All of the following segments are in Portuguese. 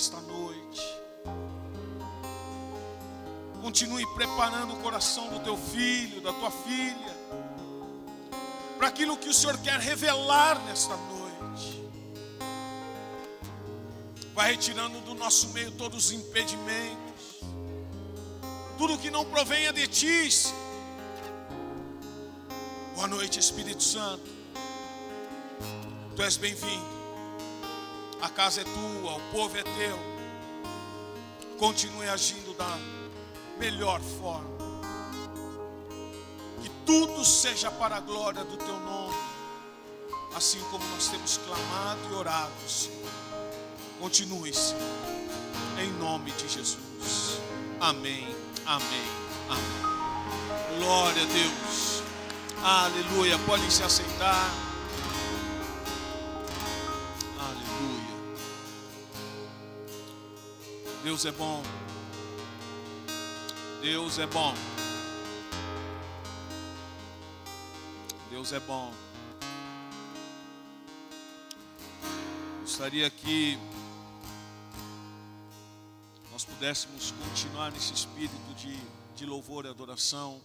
esta noite. Continue preparando o coração do teu filho, da tua filha, para aquilo que o Senhor quer revelar nesta noite. Vai retirando do nosso meio todos os impedimentos, tudo que não provenha de ti. Boa noite, Espírito Santo. Tu és bem-vindo. A casa é tua, o povo é teu. Continue agindo da melhor forma. Que tudo seja para a glória do teu nome. Assim como nós temos clamado e orado, Senhor. Continue, Senhor. Em nome de Jesus. Amém. Amém. Amém. Glória a Deus. Aleluia. Podem se aceitar. Deus é bom. Deus é bom. Deus é bom. Gostaria que nós pudéssemos continuar nesse espírito de, de louvor e adoração.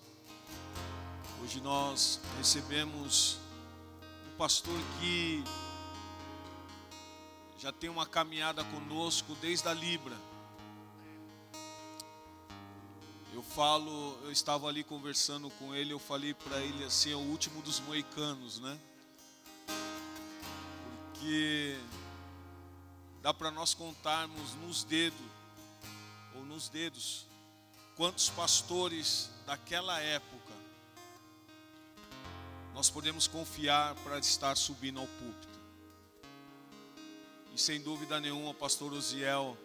Hoje nós recebemos um pastor que já tem uma caminhada conosco desde a Libra. Eu falo, eu estava ali conversando com ele, eu falei para ele assim, é o último dos moicanos, né? Porque dá para nós contarmos nos dedos ou nos dedos quantos pastores daquela época nós podemos confiar para estar subindo ao púlpito. E sem dúvida nenhuma, o pastor Osiel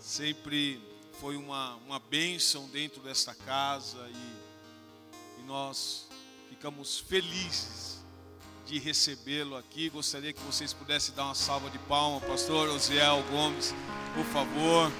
sempre foi uma, uma bênção dentro desta casa e, e nós ficamos felizes de recebê-lo aqui. Gostaria que vocês pudessem dar uma salva de palmas, pastor Osiel Gomes, por favor.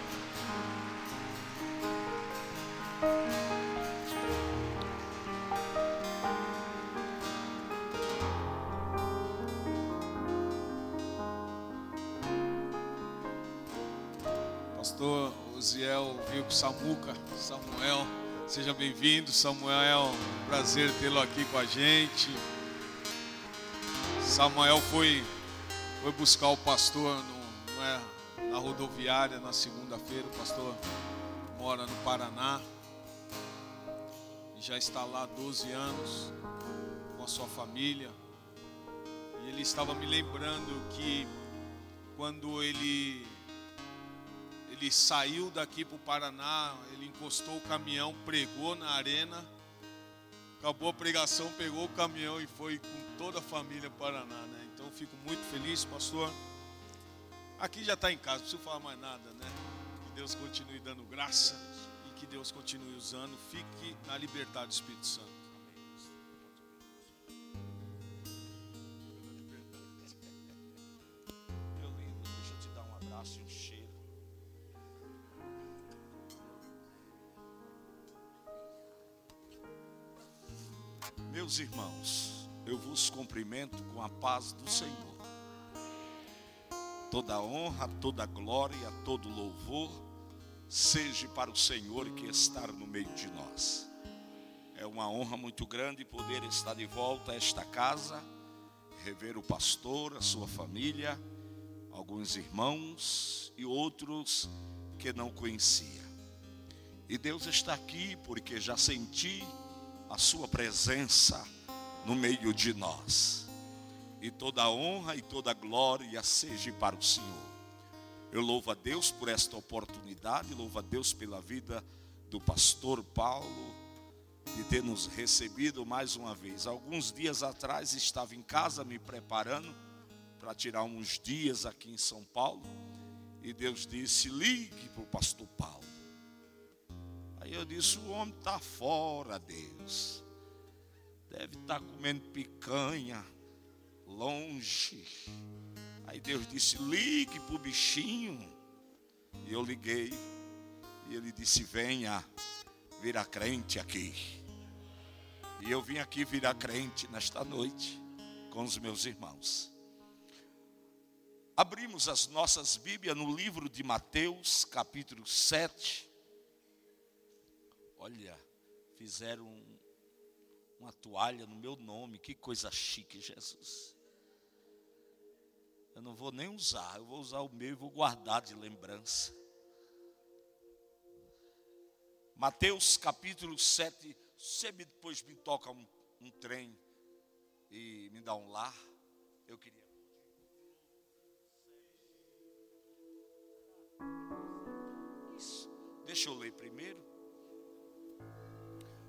Samuca, Samuel, seja bem-vindo, Samuel, prazer tê-lo aqui com a gente. Samuel foi, foi buscar o pastor no, é, na rodoviária na segunda-feira, o pastor mora no Paraná já está lá há 12 anos com a sua família. E ele estava me lembrando que quando ele ele saiu daqui para o Paraná, ele encostou o caminhão, pregou na arena, acabou a pregação, pegou o caminhão e foi com toda a família para Paraná, né? Então fico muito feliz, pastor. Aqui já está em casa, não preciso falar mais nada, né? Que Deus continue dando graça e que Deus continue usando. Fique na liberdade do Espírito Santo. Meu lindo, deixa eu te dar um abraço e um cheiro. Meus irmãos, eu vos cumprimento com a paz do Senhor. Toda honra, toda glória, todo louvor seja para o Senhor que está no meio de nós. É uma honra muito grande poder estar de volta a esta casa, rever o pastor, a sua família, alguns irmãos e outros que não conhecia. E Deus está aqui porque já senti a sua presença no meio de nós. E toda a honra e toda a glória seja para o Senhor. Eu louvo a Deus por esta oportunidade, louvo a Deus pela vida do pastor Paulo, de ter nos recebido mais uma vez. Alguns dias atrás estava em casa me preparando para tirar uns dias aqui em São Paulo, e Deus disse: ligue para o pastor Paulo. Aí eu disse: o homem está fora, Deus. Deve estar comendo picanha, longe. Aí Deus disse: ligue para o bichinho. E eu liguei. E ele disse: venha, vira crente aqui. E eu vim aqui virar crente nesta noite com os meus irmãos. Abrimos as nossas Bíblias no livro de Mateus, capítulo 7. Olha, fizeram um, uma toalha no meu nome, que coisa chique, Jesus. Eu não vou nem usar, eu vou usar o meu e vou guardar de lembrança. Mateus capítulo 7. Você depois me toca um, um trem e me dá um lar. Eu queria. Deixa eu ler primeiro.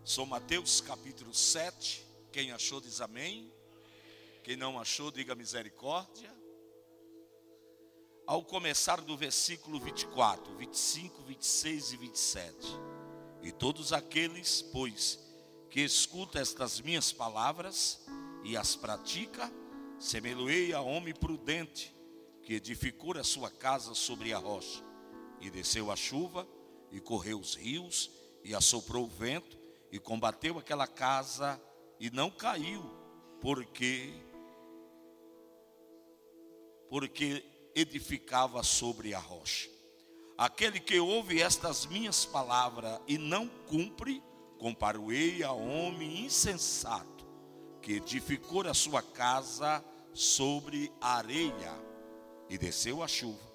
Sou Mateus capítulo 7. Quem achou diz amém. Quem não achou, diga misericórdia. Ao começar do versículo 24, 25, 26 e 27. E todos aqueles, pois, que escuta estas minhas palavras e as pratica, semelhei a homem prudente que edificou a sua casa sobre a rocha. E desceu a chuva, e correu os rios, e assoprou o vento, e combateu aquela casa, e não caiu, porque porque edificava sobre a rocha. Aquele que ouve estas minhas palavras e não cumpre, comparei a homem insensato, que edificou a sua casa sobre a areia, e desceu a chuva,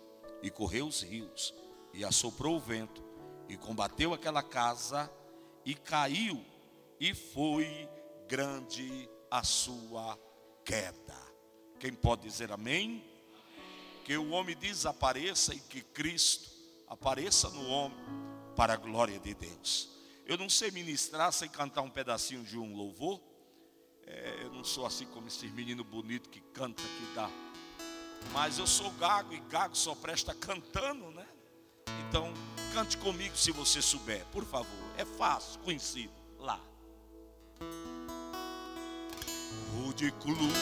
e correu os rios, e assoprou o vento, e combateu aquela casa, e caiu, e foi grande a sua queda. Quem pode dizer amém? Que o homem desapareça e que Cristo apareça no homem para a glória de Deus. Eu não sei ministrar sem cantar um pedacinho de um louvor. É, eu não sou assim como esse menino bonito que canta, que dá. Mas eu sou gago e gago só presta cantando, né? Então, cante comigo se você souber, por favor. É fácil, conhecido. Lá. Rude Clube,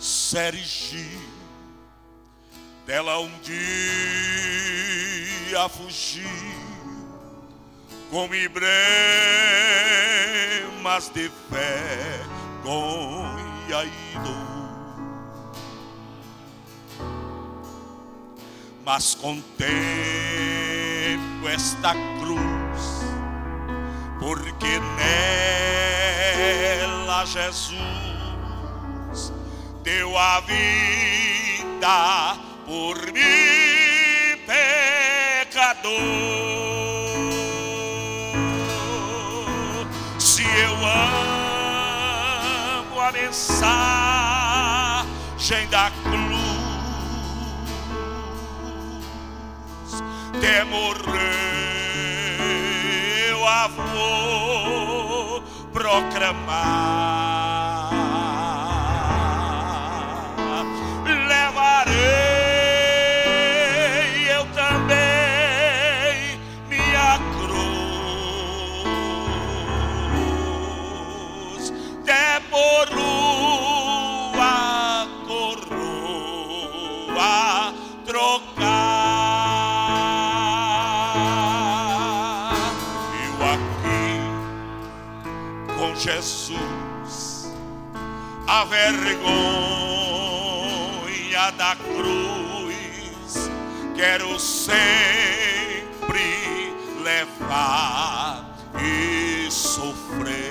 Sergi, dela um dia fugir com emblemas de vergonha e dor. Mas contemplo esta cruz, porque nela Jesus deu a vida por mim, pecador. eu amo a mensagem da cruz, até morrer eu a vou proclamar. A vergonha da cruz, quero sempre levar e sofrer.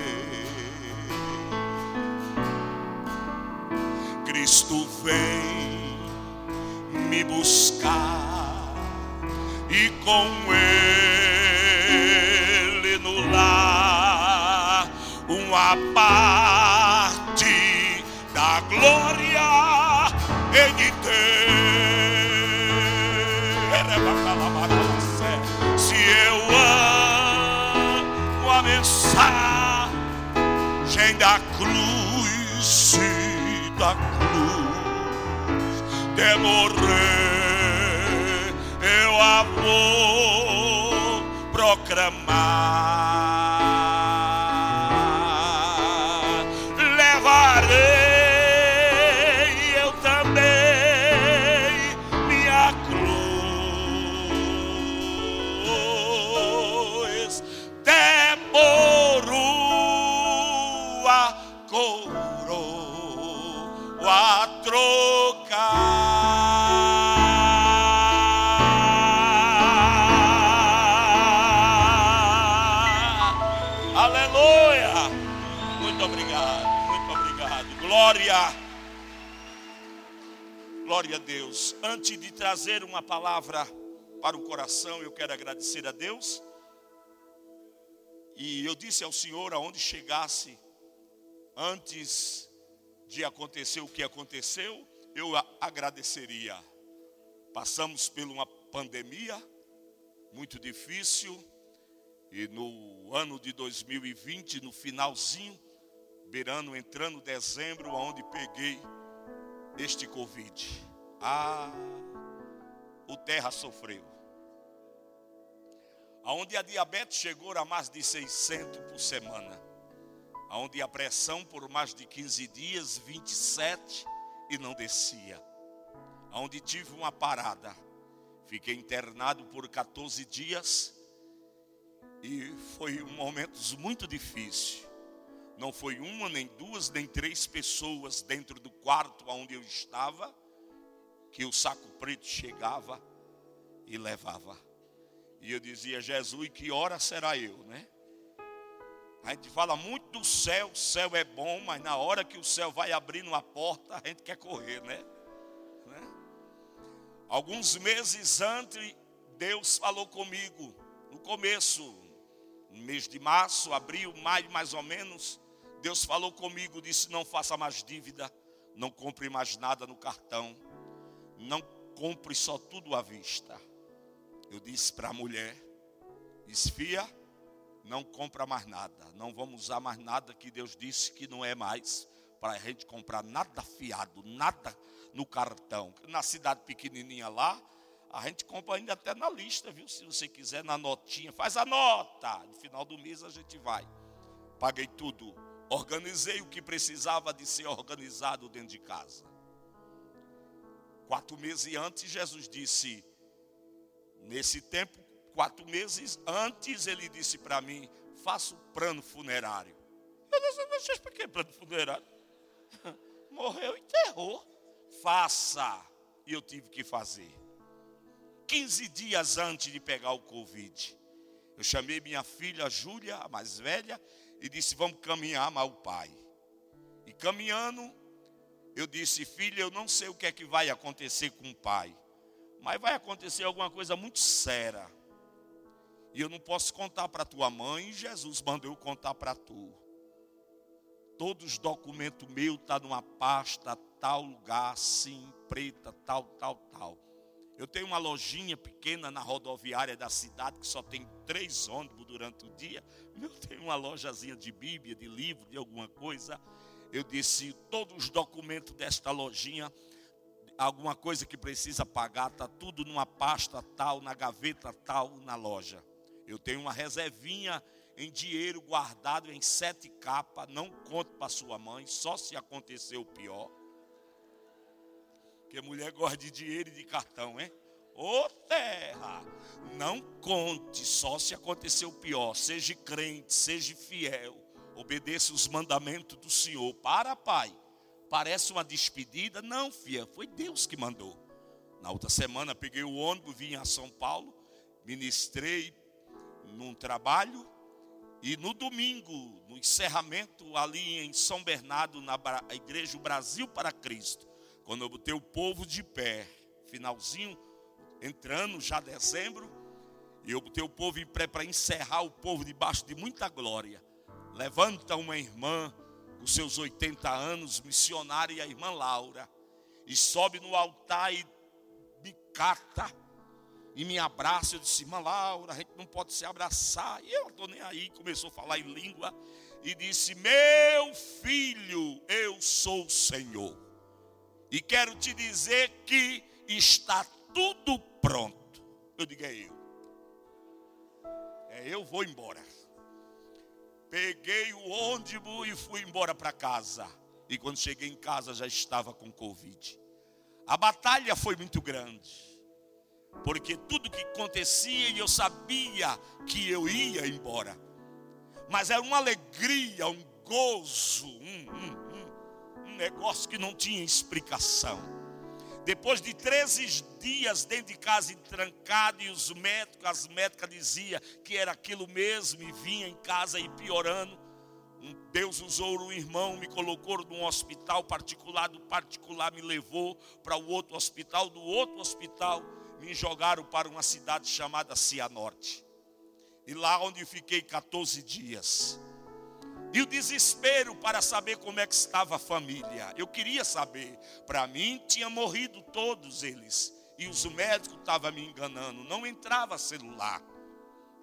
Cristo vem me buscar e com Ele no lar uma paz glória em Se eu amo a mensagem da cruz, da cruz, de morrer, eu a Antes de trazer uma palavra para o coração, eu quero agradecer a Deus. E eu disse ao Senhor aonde chegasse antes de acontecer o que aconteceu, eu agradeceria. Passamos por uma pandemia muito difícil e no ano de 2020, no finalzinho, beirando, entrando dezembro, onde peguei este Covid. Ah, o terra sofreu. Aonde a diabetes chegou a mais de 600 por semana. Aonde a pressão por mais de 15 dias, 27 e não descia. Aonde tive uma parada. Fiquei internado por 14 dias e foi um momento muito difícil. Não foi uma, nem duas, nem três pessoas dentro do quarto onde eu estava, que o saco preto chegava e levava. E eu dizia, Jesus, que hora será eu, né? A gente fala muito do céu, o céu é bom, mas na hora que o céu vai abrindo uma porta, a gente quer correr, né? né? Alguns meses antes, Deus falou comigo, no começo, no mês de março, abril, maio mais ou menos, Deus falou comigo, disse: não faça mais dívida, não compre mais nada no cartão, não compre só tudo à vista. Eu disse para a mulher: esfia, não compra mais nada, não vamos usar mais nada que Deus disse que não é mais para a gente comprar nada fiado, nada no cartão. Na cidade pequenininha lá, a gente compra ainda até na lista, viu? Se você quiser, na notinha, faz a nota. No final do mês a gente vai. Paguei tudo. Organizei o que precisava de ser organizado dentro de casa. Quatro meses antes, Jesus disse: Nesse tempo, quatro meses antes, ele disse para mim: Faça o plano funerário. Eu disse: Mas por que plano funerário? Morreu, enterrou. Faça. E eu tive que fazer. 15 dias antes de pegar o Covid. Eu chamei minha filha Júlia, a mais velha, e disse: Vamos caminhar mal pai. E caminhando, eu disse: Filha, eu não sei o que é que vai acontecer com o pai, mas vai acontecer alguma coisa muito séria. E eu não posso contar para tua mãe, Jesus mandou eu contar para tu. Todos os documentos meus tá numa pasta, tal lugar, assim, preta, tal, tal, tal. Eu tenho uma lojinha pequena na rodoviária da cidade que só tem três ônibus durante o dia. Eu tenho uma lojazinha de Bíblia, de livro, de alguma coisa. Eu disse: todos os documentos desta lojinha, alguma coisa que precisa pagar, está tudo numa pasta tal, na gaveta tal, na loja. Eu tenho uma reservinha em dinheiro guardado em sete capas. Não conto para sua mãe, só se acontecer o pior. Porque mulher gosta de dinheiro e de cartão, hein? Ô terra, não conte só se acontecer o pior. Seja crente, seja fiel. Obedeça os mandamentos do Senhor. Para, pai. Parece uma despedida? Não, filha, foi Deus que mandou. Na outra semana peguei o ônibus, vim a São Paulo, ministrei num trabalho e no domingo, no encerramento ali em São Bernardo, na igreja Brasil para Cristo, quando eu botei o povo de pé, finalzinho, entrando já dezembro, e eu botei o povo em pé para encerrar o povo debaixo de muita glória. Levanta uma irmã, com seus 80 anos, missionária, a irmã Laura, e sobe no altar e me cata e me abraça. Eu disse, irmã Laura, a gente não pode se abraçar. E eu estou nem aí, começou a falar em língua e disse: Meu filho, eu sou o Senhor. E quero te dizer que está tudo pronto. Eu digo, é eu. É eu vou embora. Peguei o ônibus e fui embora para casa. E quando cheguei em casa já estava com Covid. A batalha foi muito grande. Porque tudo que acontecia e eu sabia que eu ia embora. Mas era uma alegria, um gozo, um, um, negócio que não tinha explicação. Depois de 13 dias dentro de casa trancado e os médicos, as médicas diziam que era aquilo mesmo e vinha em casa e piorando. Deus usou um irmão, me colocou num hospital particular, do particular me levou para o outro hospital, do outro hospital me jogaram para uma cidade chamada Cianorte. E lá onde fiquei 14 dias. E o desespero para saber como é que estava a família. Eu queria saber. Para mim, tinha morrido todos eles. E os médicos estavam me enganando. Não entrava celular.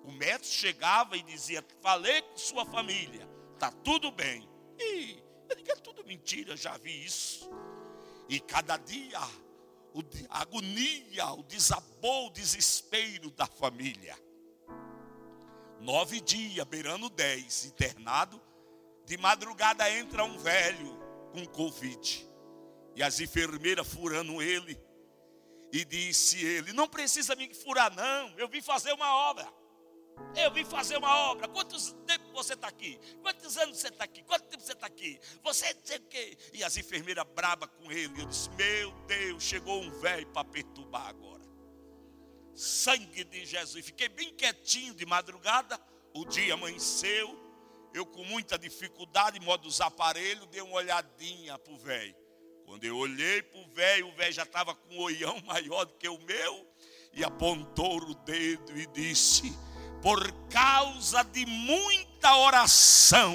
O médico chegava e dizia: Falei com sua família. Está tudo bem. E eu digo: É tudo mentira. Já vi isso. E cada dia, a agonia, o desabou, o desespero da família. Nove dias, beirando dez, internado de madrugada entra um velho com Covid. E as enfermeiras furando ele. E disse ele: Não precisa me furar, não. Eu vim fazer uma obra. Eu vim fazer uma obra. Quantos tempo você está aqui? Quantos anos você está aqui? Quanto tempo você está aqui? Você sei o quê? E as enfermeiras braba com ele. Eu disse: Meu Deus, chegou um velho para perturbar agora. Sangue de Jesus. Fiquei bem quietinho de madrugada. O dia amanheceu eu com muita dificuldade, modo dos aparelhos, dei uma olhadinha para o velho. Quando eu olhei para o velho, o velho já estava com um olhão maior do que o meu, e apontou o dedo e disse: Por causa de muita oração,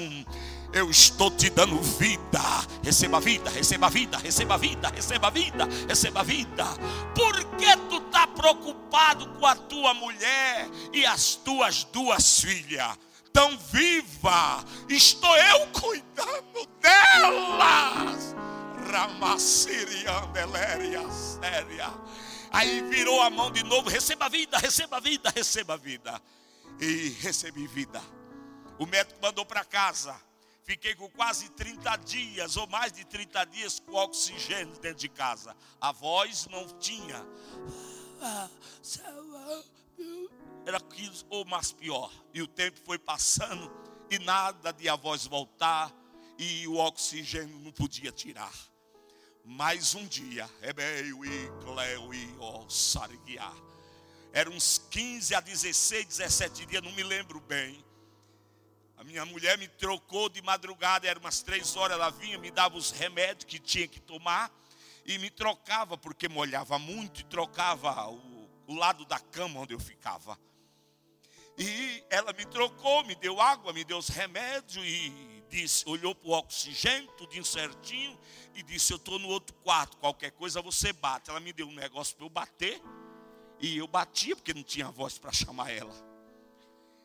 eu estou te dando vida. Receba vida, receba vida, receba vida, receba vida, receba vida. Por que tu está preocupado com a tua mulher e as tuas duas filhas? Tão viva, estou eu cuidando delas. Ramassiriandeléria séria. Aí virou a mão de novo, receba vida, receba vida, receba vida. E recebi vida. O médico mandou para casa. Fiquei com quase 30 dias, ou mais de 30 dias, com oxigênio dentro de casa. A voz não tinha. Era aquilo ou mais pior. E o tempo foi passando e nada de a voz voltar e o oxigênio não podia tirar. Mais um dia, Ebeu e Cleo e Sarguiá. Eram uns 15 a 16, 17 dias, não me lembro bem. A minha mulher me trocou de madrugada, eram umas três horas, ela vinha, me dava os remédios que tinha que tomar e me trocava, porque molhava muito, e trocava o, o lado da cama onde eu ficava. E ela me trocou, me deu água, me deu os remédios e disse, olhou para o oxigênio, tudo certinho, e disse: Eu estou no outro quarto, qualquer coisa você bate. Ela me deu um negócio para eu bater, e eu batia porque não tinha voz para chamar ela.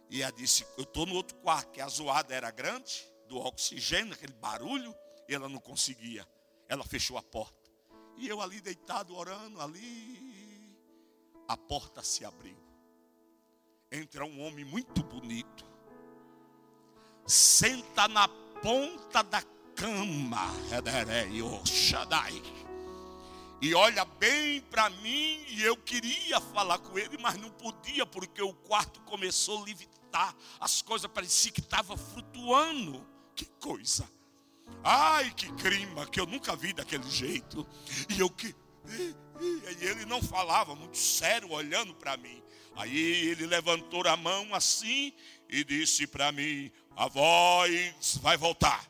E ela disse: Eu estou no outro quarto, que a zoada era grande, do oxigênio, aquele barulho, e ela não conseguia. Ela fechou a porta. E eu ali deitado, orando, ali, a porta se abriu entra um homem muito bonito, senta na ponta da cama, e olha bem para mim, e eu queria falar com ele, mas não podia, porque o quarto começou a levitar, as coisas pareciam que estavam flutuando. Que coisa! Ai, que crime que eu nunca vi daquele jeito. E eu que. E ele não falava, muito sério, olhando para mim. Aí ele levantou a mão assim e disse para mim: A voz vai voltar.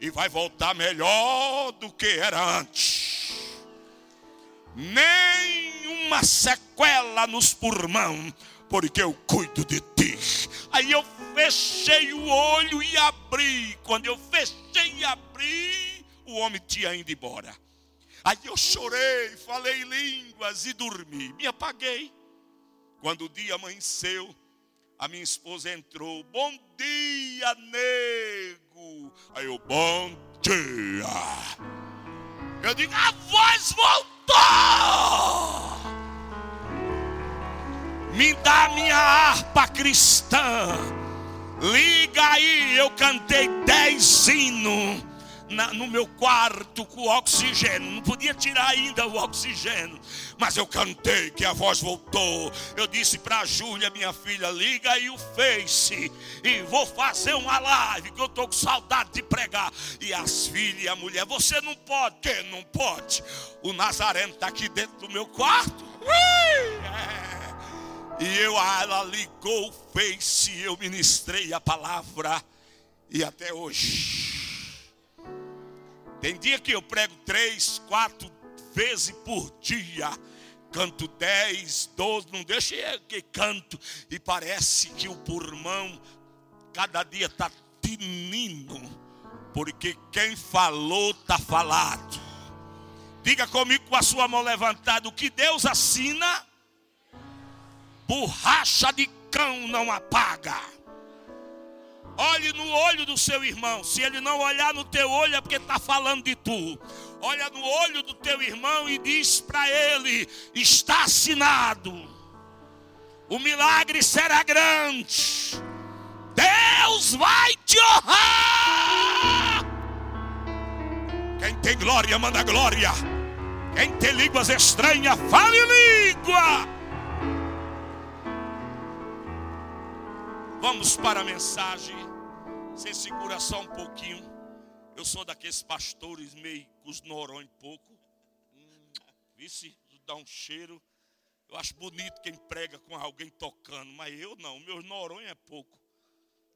E vai voltar melhor do que era antes. Nenhuma sequela nos pulmão, porque eu cuido de ti. Aí eu fechei o olho e abri. Quando eu fechei e abri, o homem tinha ido embora. Aí eu chorei, falei línguas e dormi. Me apaguei. Quando o dia amanheceu, a minha esposa entrou. Bom dia, nego. Aí eu, bom dia. Eu digo, a voz voltou. Me dá minha harpa cristã. Liga aí, eu cantei dez hinos na, no meu quarto com oxigênio. Não podia tirar ainda o oxigênio. Mas eu cantei que a voz voltou. Eu disse para a Júlia, minha filha, liga aí o Face e vou fazer uma live que eu estou com saudade de pregar. E as filhas e a mulher, você não pode. Que não pode? O Nazareno está aqui dentro do meu quarto. É. E eu, ela ligou o Face, eu ministrei a palavra E até hoje. Tem dia que eu prego três, quatro vezes por dia. Canto dez, doze, não deixa que canto. E parece que o pulmão cada dia está tinindo. Porque quem falou está falado. Diga comigo com a sua mão levantada: o que Deus assina, borracha de cão não apaga. Olhe no olho do seu irmão. Se ele não olhar no teu olho, é porque está falando de tu. Olha no olho do teu irmão e diz para ele: está assinado. O milagre será grande. Deus vai te honrar. Quem tem glória, manda glória. Quem tem línguas estranhas, fale língua. Vamos para a mensagem. Você segura só um pouquinho. Eu sou daqueles pastores meio com os norões pouco. Hum, vice, dá um cheiro. Eu acho bonito quem prega com alguém tocando, mas eu não, meus norões é pouco.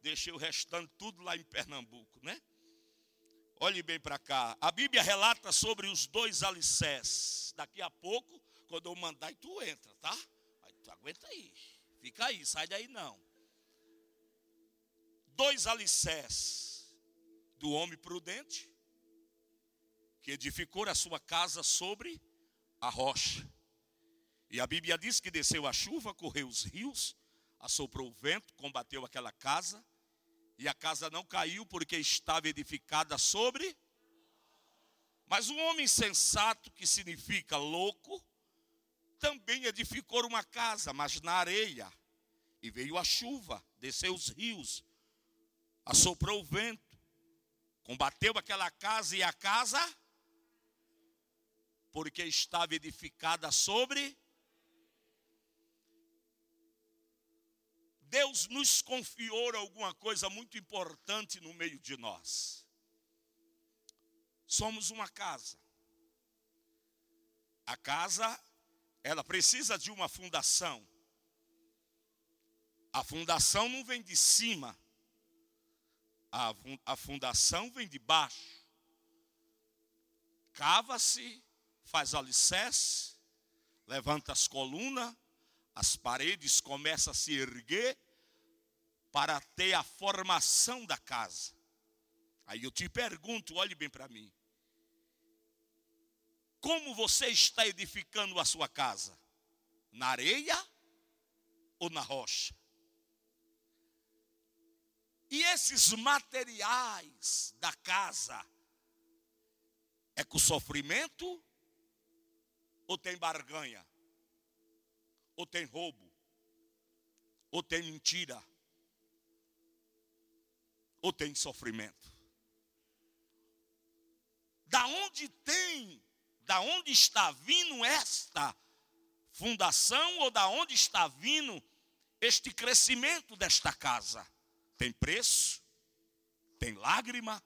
Deixei o restante tudo lá em Pernambuco, né? Olhe bem para cá. A Bíblia relata sobre os dois alicerces. Daqui a pouco, quando eu mandar, tu entra, tá? Aí tu aguenta aí. Fica aí, sai daí não. Dois alicerces do homem prudente, que edificou a sua casa sobre a rocha. E a Bíblia diz que desceu a chuva, correu os rios, assoprou o vento, combateu aquela casa, e a casa não caiu porque estava edificada sobre. Mas um homem sensato, que significa louco, também edificou uma casa, mas na areia. E veio a chuva, desceu os rios, assoprou o vento, combateu aquela casa e a casa, porque estava edificada sobre Deus nos confiou alguma coisa muito importante no meio de nós. Somos uma casa. A casa, ela precisa de uma fundação. A fundação não vem de cima, a, fundação vem de baixo. Cava-se, faz alicerce, levanta as colunas, as paredes começam a se erguer para ter a formação da casa. Aí eu te pergunto, olhe bem para mim. Como você está edificando a sua casa? Na areia ou na rocha? E esses materiais da casa é com sofrimento ou tem barganha? Ou tem roubo? Ou tem mentira? Ou tem sofrimento? Da onde tem, da onde está vindo esta fundação ou da onde está vindo este crescimento desta casa? Tem preço? Tem lágrima?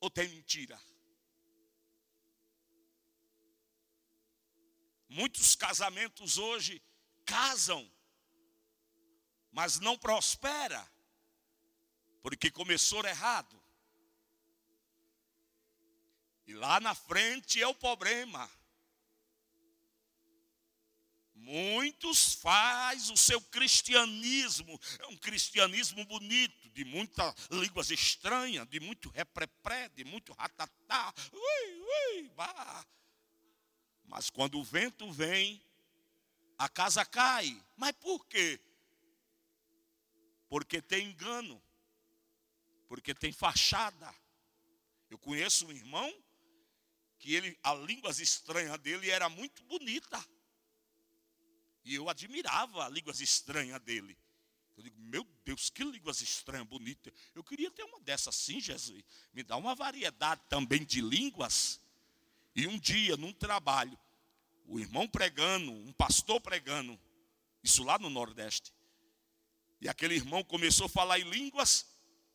Ou tem mentira? Muitos casamentos hoje casam, mas não prospera, porque começou errado. E lá na frente é o problema. Muitos faz o seu cristianismo, é um cristianismo bonito, de muitas línguas estranhas, de muito reprepré, de muito ratatá, ui, ui, bah. Mas quando o vento vem, a casa cai. Mas por quê? Porque tem engano. Porque tem fachada. Eu conheço um irmão que ele, a língua estranha dele era muito bonita. E eu admirava a línguas estranha dele. Eu digo, meu Deus, que línguas estranhas, bonitas. Eu queria ter uma dessas sim, Jesus. Me dá uma variedade também de línguas. E um dia, num trabalho, o irmão pregando, um pastor pregando, isso lá no Nordeste. E aquele irmão começou a falar em línguas,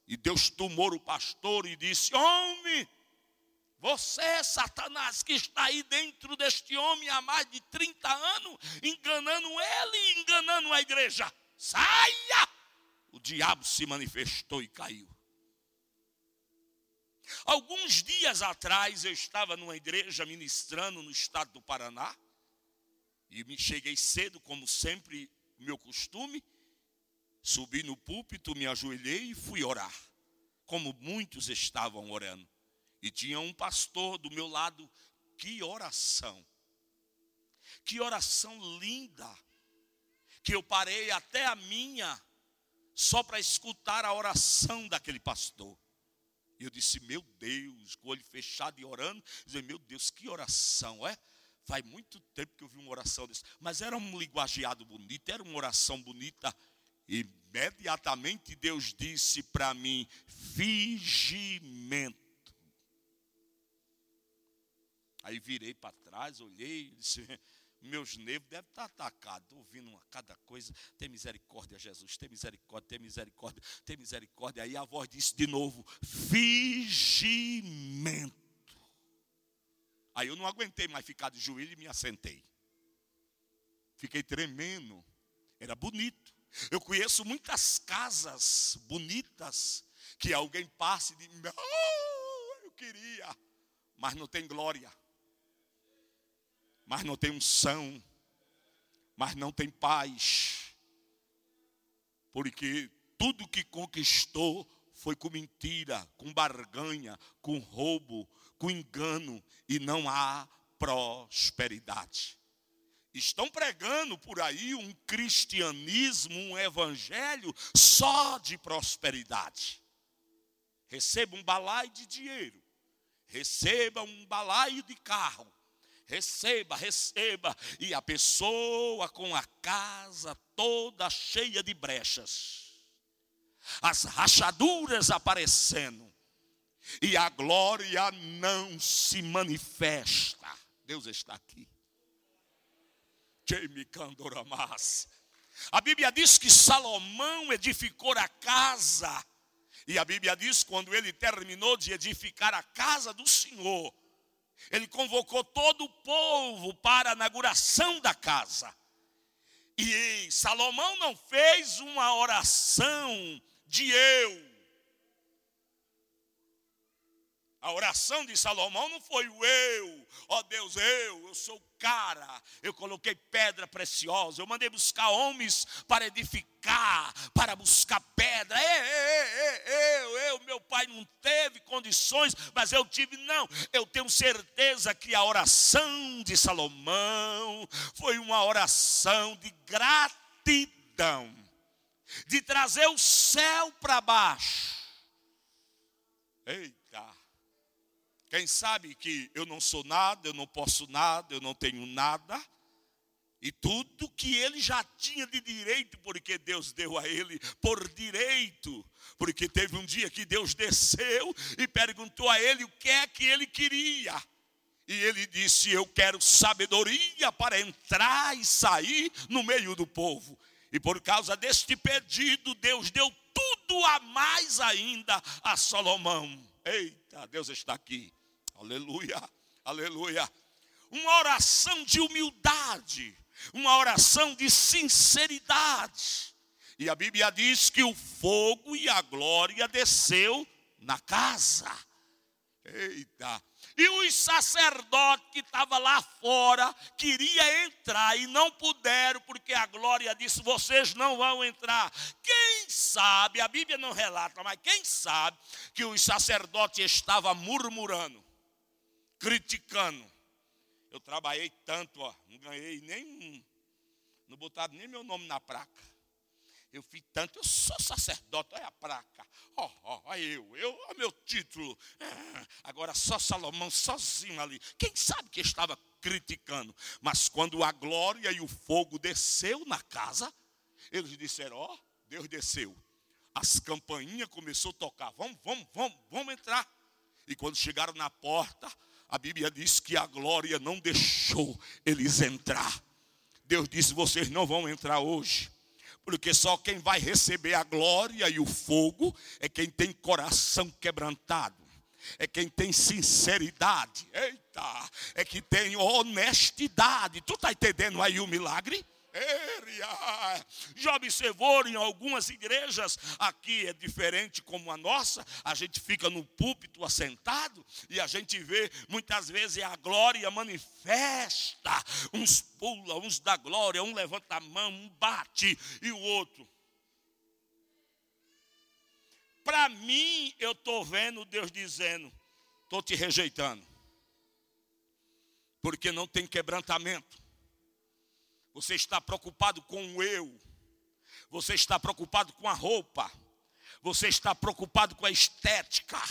e Deus tomou o pastor e disse: Homem, você é Satanás que está aí dentro deste homem há mais de 30 anos, enganando ele e enganando a igreja. Saia! o diabo se manifestou e caiu. Alguns dias atrás eu estava numa igreja ministrando no estado do Paraná e me cheguei cedo, como sempre, meu costume. Subi no púlpito, me ajoelhei e fui orar, como muitos estavam orando. E tinha um pastor do meu lado, que oração, que oração linda, que eu parei até a minha, só para escutar a oração daquele pastor. E eu disse, meu Deus, com o olho fechado e orando, dizendo, meu Deus, que oração, é? Faz muito tempo que eu vi uma oração desse. Mas era um linguageado bonito, era uma oração bonita. Imediatamente Deus disse para mim: fingimento. Aí virei para trás, olhei disse: meus nervos devem estar atacados. Estou ouvindo uma, cada coisa. Tem misericórdia, Jesus. Tem misericórdia, tem misericórdia, tem misericórdia. Aí a voz disse de novo: fingimento. Aí eu não aguentei mais ficar de joelho e me assentei. Fiquei tremendo. Era bonito. Eu conheço muitas casas bonitas que alguém passe de. Oh, eu queria, mas não tem glória mas não tem unção, mas não tem paz, porque tudo que conquistou foi com mentira, com barganha, com roubo, com engano, e não há prosperidade. Estão pregando por aí um cristianismo, um evangelho só de prosperidade. Receba um balaio de dinheiro, receba um balaio de carro, receba, receba. E a pessoa com a casa toda cheia de brechas, as rachaduras aparecendo, e a glória não se manifesta. Deus está aqui. A Bíblia diz que Salomão edificou a casa. E a Bíblia diz quando ele terminou de edificar a casa do Senhor, ele convocou todo o povo para a inauguração da casa. E Salomão não fez uma oração de eu, A oração de Salomão não foi o eu, ó oh Deus, eu, eu sou cara, eu coloquei pedra preciosa, eu mandei buscar homens para edificar, para buscar pedra. Eu, eu, eu, eu, meu pai não teve condições, mas eu tive, não. Eu tenho certeza que a oração de Salomão foi uma oração de gratidão, de trazer o céu para baixo. Eita. Quem sabe que eu não sou nada, eu não posso nada, eu não tenho nada. E tudo que ele já tinha de direito, porque Deus deu a ele por direito. Porque teve um dia que Deus desceu e perguntou a ele o que é que ele queria. E ele disse: Eu quero sabedoria para entrar e sair no meio do povo. E por causa deste pedido, Deus deu tudo a mais ainda a Salomão. Eita, Deus está aqui. Aleluia, aleluia. Uma oração de humildade, uma oração de sinceridade. E a Bíblia diz que o fogo e a glória desceu na casa. Eita, e os sacerdotes que estavam lá fora queria entrar e não puderam, porque a glória disse: vocês não vão entrar. Quem sabe, a Bíblia não relata, mas quem sabe que os sacerdotes estavam murmurando criticando. Eu trabalhei tanto, ó, não ganhei nem, não botaram nem meu nome na placa. Eu fiz tanto, eu sou sacerdote, olha a placa. Ó, ó, ó eu, eu, ó meu título. Ah, agora só Salomão sozinho ali. Quem sabe que estava criticando? Mas quando a glória e o fogo desceu na casa, eles disseram, ó, Deus desceu. As campainhas começou a tocar. Vamos, vamos, vamos, vamos entrar. E quando chegaram na porta, a Bíblia diz que a glória não deixou eles entrar. Deus disse: vocês não vão entrar hoje. Porque só quem vai receber a glória e o fogo é quem tem coração quebrantado, é quem tem sinceridade, eita, é que tem honestidade. Tu está entendendo aí o milagre? Já observou em algumas igrejas, aqui é diferente como a nossa, a gente fica no púlpito assentado e a gente vê muitas vezes a glória manifesta. Uns pula, uns dá glória, um levanta a mão, um bate e o outro. Para mim, eu estou vendo Deus dizendo: estou te rejeitando, porque não tem quebrantamento você está preocupado com o eu. Você está preocupado com a roupa. Você está preocupado com a estética.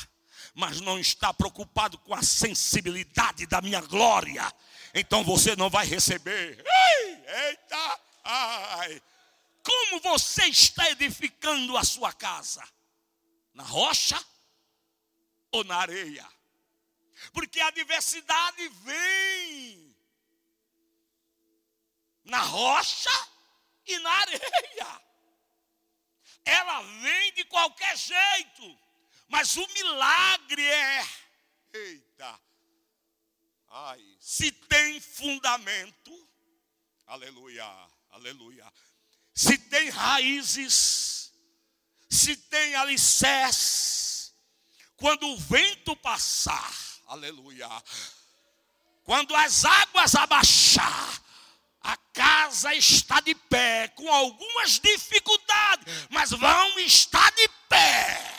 Mas não está preocupado com a sensibilidade da minha glória. Então você não vai receber. eita! Ai. Como você está edificando a sua casa? Na rocha ou na areia? Porque a diversidade vem na rocha e na areia. Ela vem de qualquer jeito, mas o milagre é, eita, ai, se tem fundamento, aleluia, aleluia, se tem raízes, se tem alicerce, quando o vento passar, aleluia, quando as águas abaixar, a casa está de pé, com algumas dificuldades, mas vão estar de pé.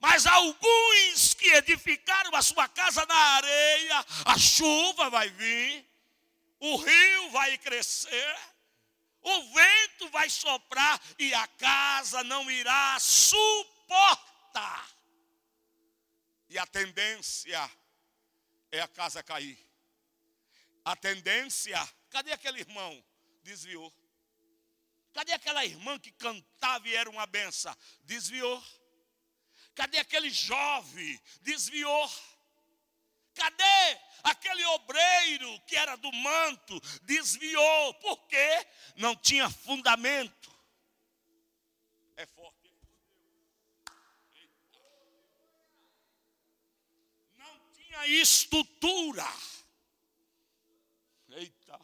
Mas alguns que edificaram a sua casa na areia, a chuva vai vir, o rio vai crescer, o vento vai soprar e a casa não irá suportar. E a tendência é a casa cair. A tendência, cadê aquele irmão? Desviou. Cadê aquela irmã que cantava e era uma benção? Desviou. Cadê aquele jovem? Desviou. Cadê aquele obreiro que era do manto? Desviou. Por quê? Não tinha fundamento. Tinha estrutura. Eita.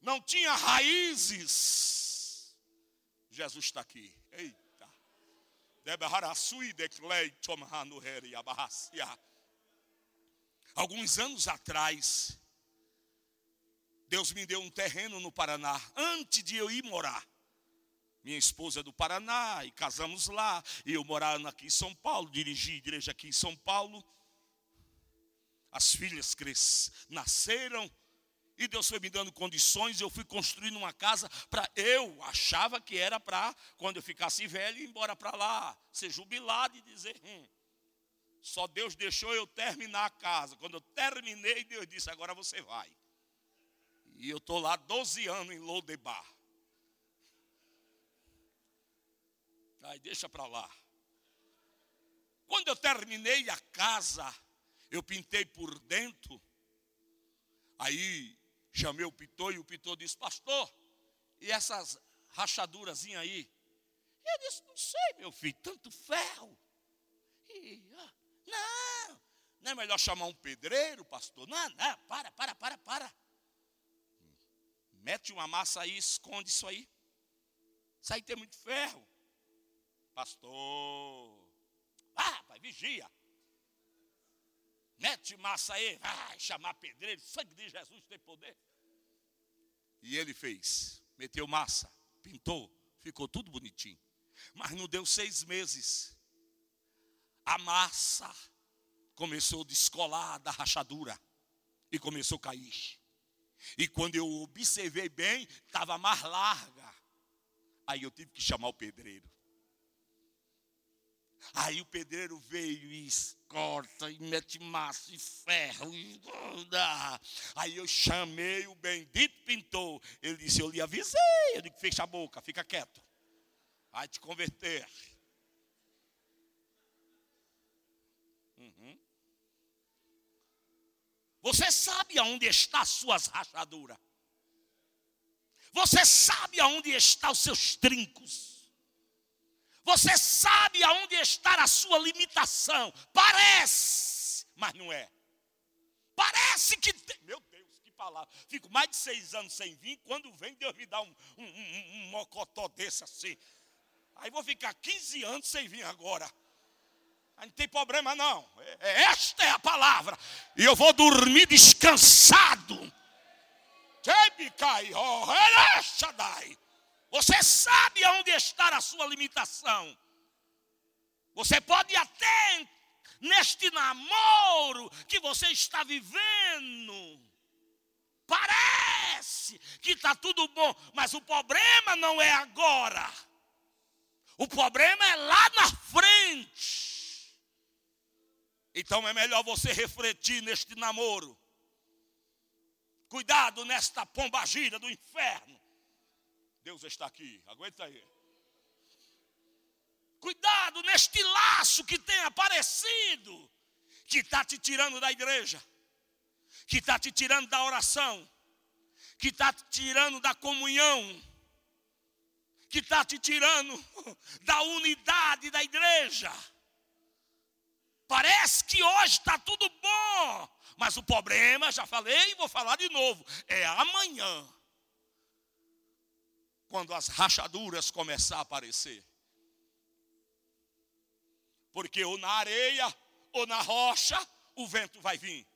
Não tinha raízes. Jesus está aqui. Eita. Alguns anos atrás, Deus me deu um terreno no Paraná, antes de eu ir morar. Minha esposa é do Paraná e casamos lá. E eu morava aqui em São Paulo, dirigi igreja aqui em São Paulo as filhas cres... nasceram, e Deus foi me dando condições, eu fui construindo uma casa para eu achava que era para quando eu ficasse velho ir embora para lá, ser jubilado e dizer, hum, só Deus deixou eu terminar a casa. Quando eu terminei, Deus disse: agora você vai. E eu estou lá 12 anos em Lodebar. Aí deixa para lá. Quando eu terminei a casa, eu pintei por dentro. Aí chamei o pitor e o pitor disse: Pastor, e essas rachaduras aí? Eu disse: Não sei, meu filho, tanto ferro. E, não, não é melhor chamar um pedreiro, pastor? Não, não, para, para, para, para. Mete uma massa aí, esconde isso aí. Isso aí tem muito ferro. Pastor, ah, pai, vigia mete massa aí, vai chamar pedreiro, sangue de Jesus tem poder. E ele fez, meteu massa, pintou, ficou tudo bonitinho. Mas não deu seis meses. A massa começou a descolar da rachadura e começou a cair. E quando eu observei bem, estava mais larga. Aí eu tive que chamar o pedreiro. Aí o pedreiro veio e corta e mete massa e ferro. E... Aí eu chamei o bendito pintor. Ele disse: Eu lhe avisei. Eu disse: Fecha a boca, fica quieto. Vai te converter. Uhum. Você sabe aonde está as suas rachaduras. Você sabe aonde estão os seus trincos. Você sabe aonde está a sua limitação. Parece, mas não é. Parece que. Meu Deus, que palavra. Fico mais de seis anos sem vir. Quando vem, Deus me dá um, um, um, um mocotó desse assim. Aí vou ficar 15 anos sem vir agora. Aí não tem problema não. É, é, esta é a palavra. E eu vou dormir descansado. Você sabe aonde está a sua limitação. Você pode até neste namoro que você está vivendo. Parece que está tudo bom, mas o problema não é agora. O problema é lá na frente. Então é melhor você refletir neste namoro. Cuidado nesta pombagira do inferno. Deus está aqui, aguenta aí. Cuidado neste laço que tem aparecido, que está te tirando da igreja, que está te tirando da oração, que está te tirando da comunhão que está te tirando da unidade da igreja. Parece que hoje está tudo bom, mas o problema, já falei e vou falar de novo, é amanhã, quando as rachaduras começar a aparecer. Porque ou na areia ou na rocha o vento vai vir.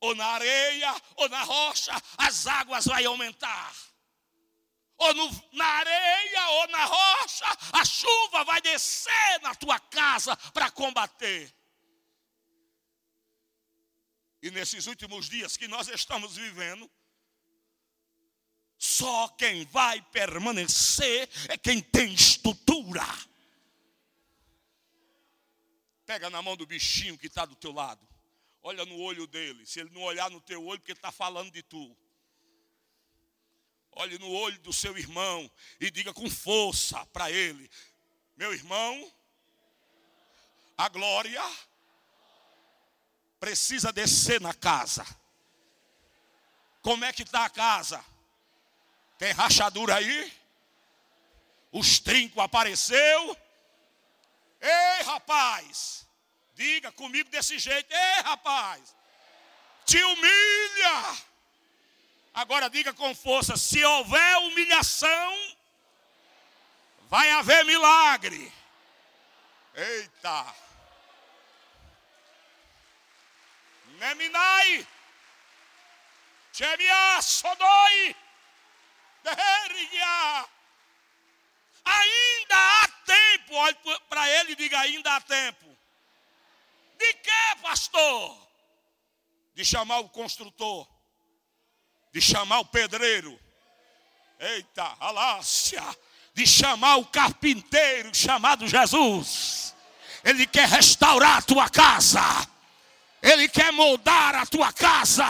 Ou na areia ou na rocha as águas vão aumentar ou no, na areia, ou na rocha, a chuva vai descer na tua casa para combater. E nesses últimos dias que nós estamos vivendo, só quem vai permanecer é quem tem estrutura. Pega na mão do bichinho que está do teu lado. Olha no olho dele. Se ele não olhar no teu olho, porque ele está falando de tu. Olhe no olho do seu irmão e diga com força para ele: Meu irmão, a glória precisa descer na casa. Como é que está a casa? Tem rachadura aí? Os trincos apareceu? Ei, rapaz, diga comigo desse jeito. Ei, rapaz, te humilha. Agora diga com força: se houver humilhação, vai haver milagre. Eita. Neminai. Chemia Sodoi. Derriga. Ainda há tempo. Olhe para ele e diga: ainda há tempo. De que, pastor? De chamar o construtor de chamar o pedreiro, eita, alácia, de chamar o carpinteiro chamado Jesus. Ele quer restaurar a tua casa, ele quer moldar a tua casa.